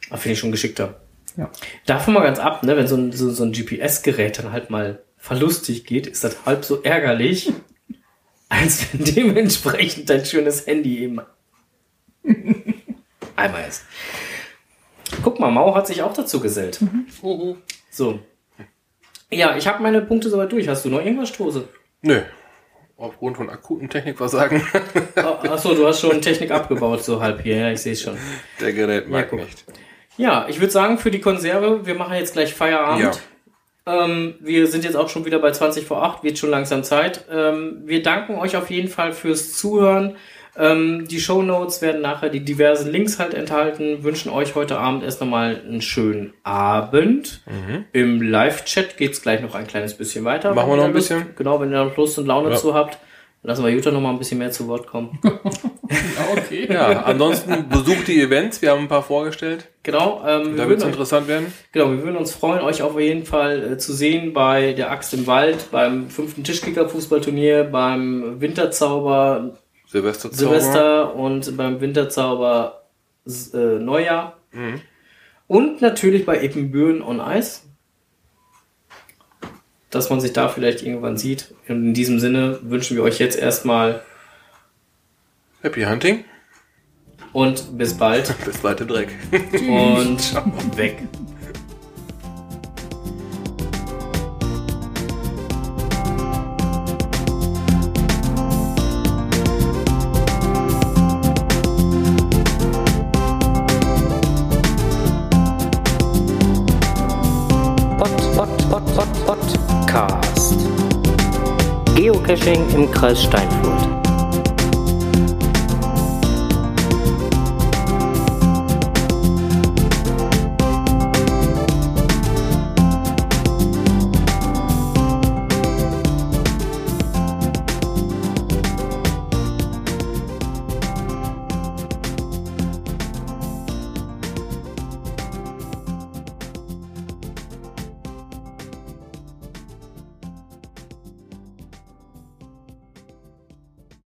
Da finde ich schon geschickter. Ja. Davon mal ganz ab, ne, wenn so ein, so, so ein GPS-Gerät dann halt mal verlustig geht, ist das halb so ärgerlich, als wenn dementsprechend dein schönes Handy eben einmal ist. Guck mal, Mau hat sich auch dazu gesellt. So. Ja, ich habe meine Punkte soweit durch. Hast du noch irgendwas, Stose? Nö. Aufgrund von akuten Technikversagen. Oh, achso, du hast schon Technik abgebaut, so halb hier. Ja, ich sehe es schon. Der Gerät mag guck. nicht. Ja, ich würde sagen, für die Konserve, wir machen jetzt gleich Feierabend. Ähm, wir sind jetzt auch schon wieder bei 20 vor 8, wird schon langsam Zeit. Ähm, wir danken euch auf jeden Fall fürs Zuhören. Ähm, die Show Notes werden nachher die diversen Links halt enthalten. Wünschen euch heute Abend erst nochmal einen schönen Abend. Im Live-Chat geht's gleich noch ein kleines bisschen weiter. Machen wir noch ein Lust- bisschen? Genau, wenn ihr noch Lust und Laune Ja. zu habt. Lassen wir Jutta noch mal ein bisschen mehr zu Wort kommen. Ja, okay. Ja, ansonsten besucht die Events. Wir haben ein paar vorgestellt. Genau, ähm, Da wird es interessant werden. Genau, wir würden uns freuen, euch auf jeden Fall äh, zu sehen bei der Axt im Wald, beim fünften Tischkicker-Fußballturnier, beim Winterzauber Silvester. Silvester und beim Winterzauber äh, Neujahr. Und natürlich bei Eppenbüren on Ice. Dass man sich da vielleicht irgendwann sieht. Und in diesem Sinne wünschen wir euch jetzt erstmal Happy Hunting. und bis bald Bis bald im Dreck. und weg. Geocaching im Kreis Steinfurt.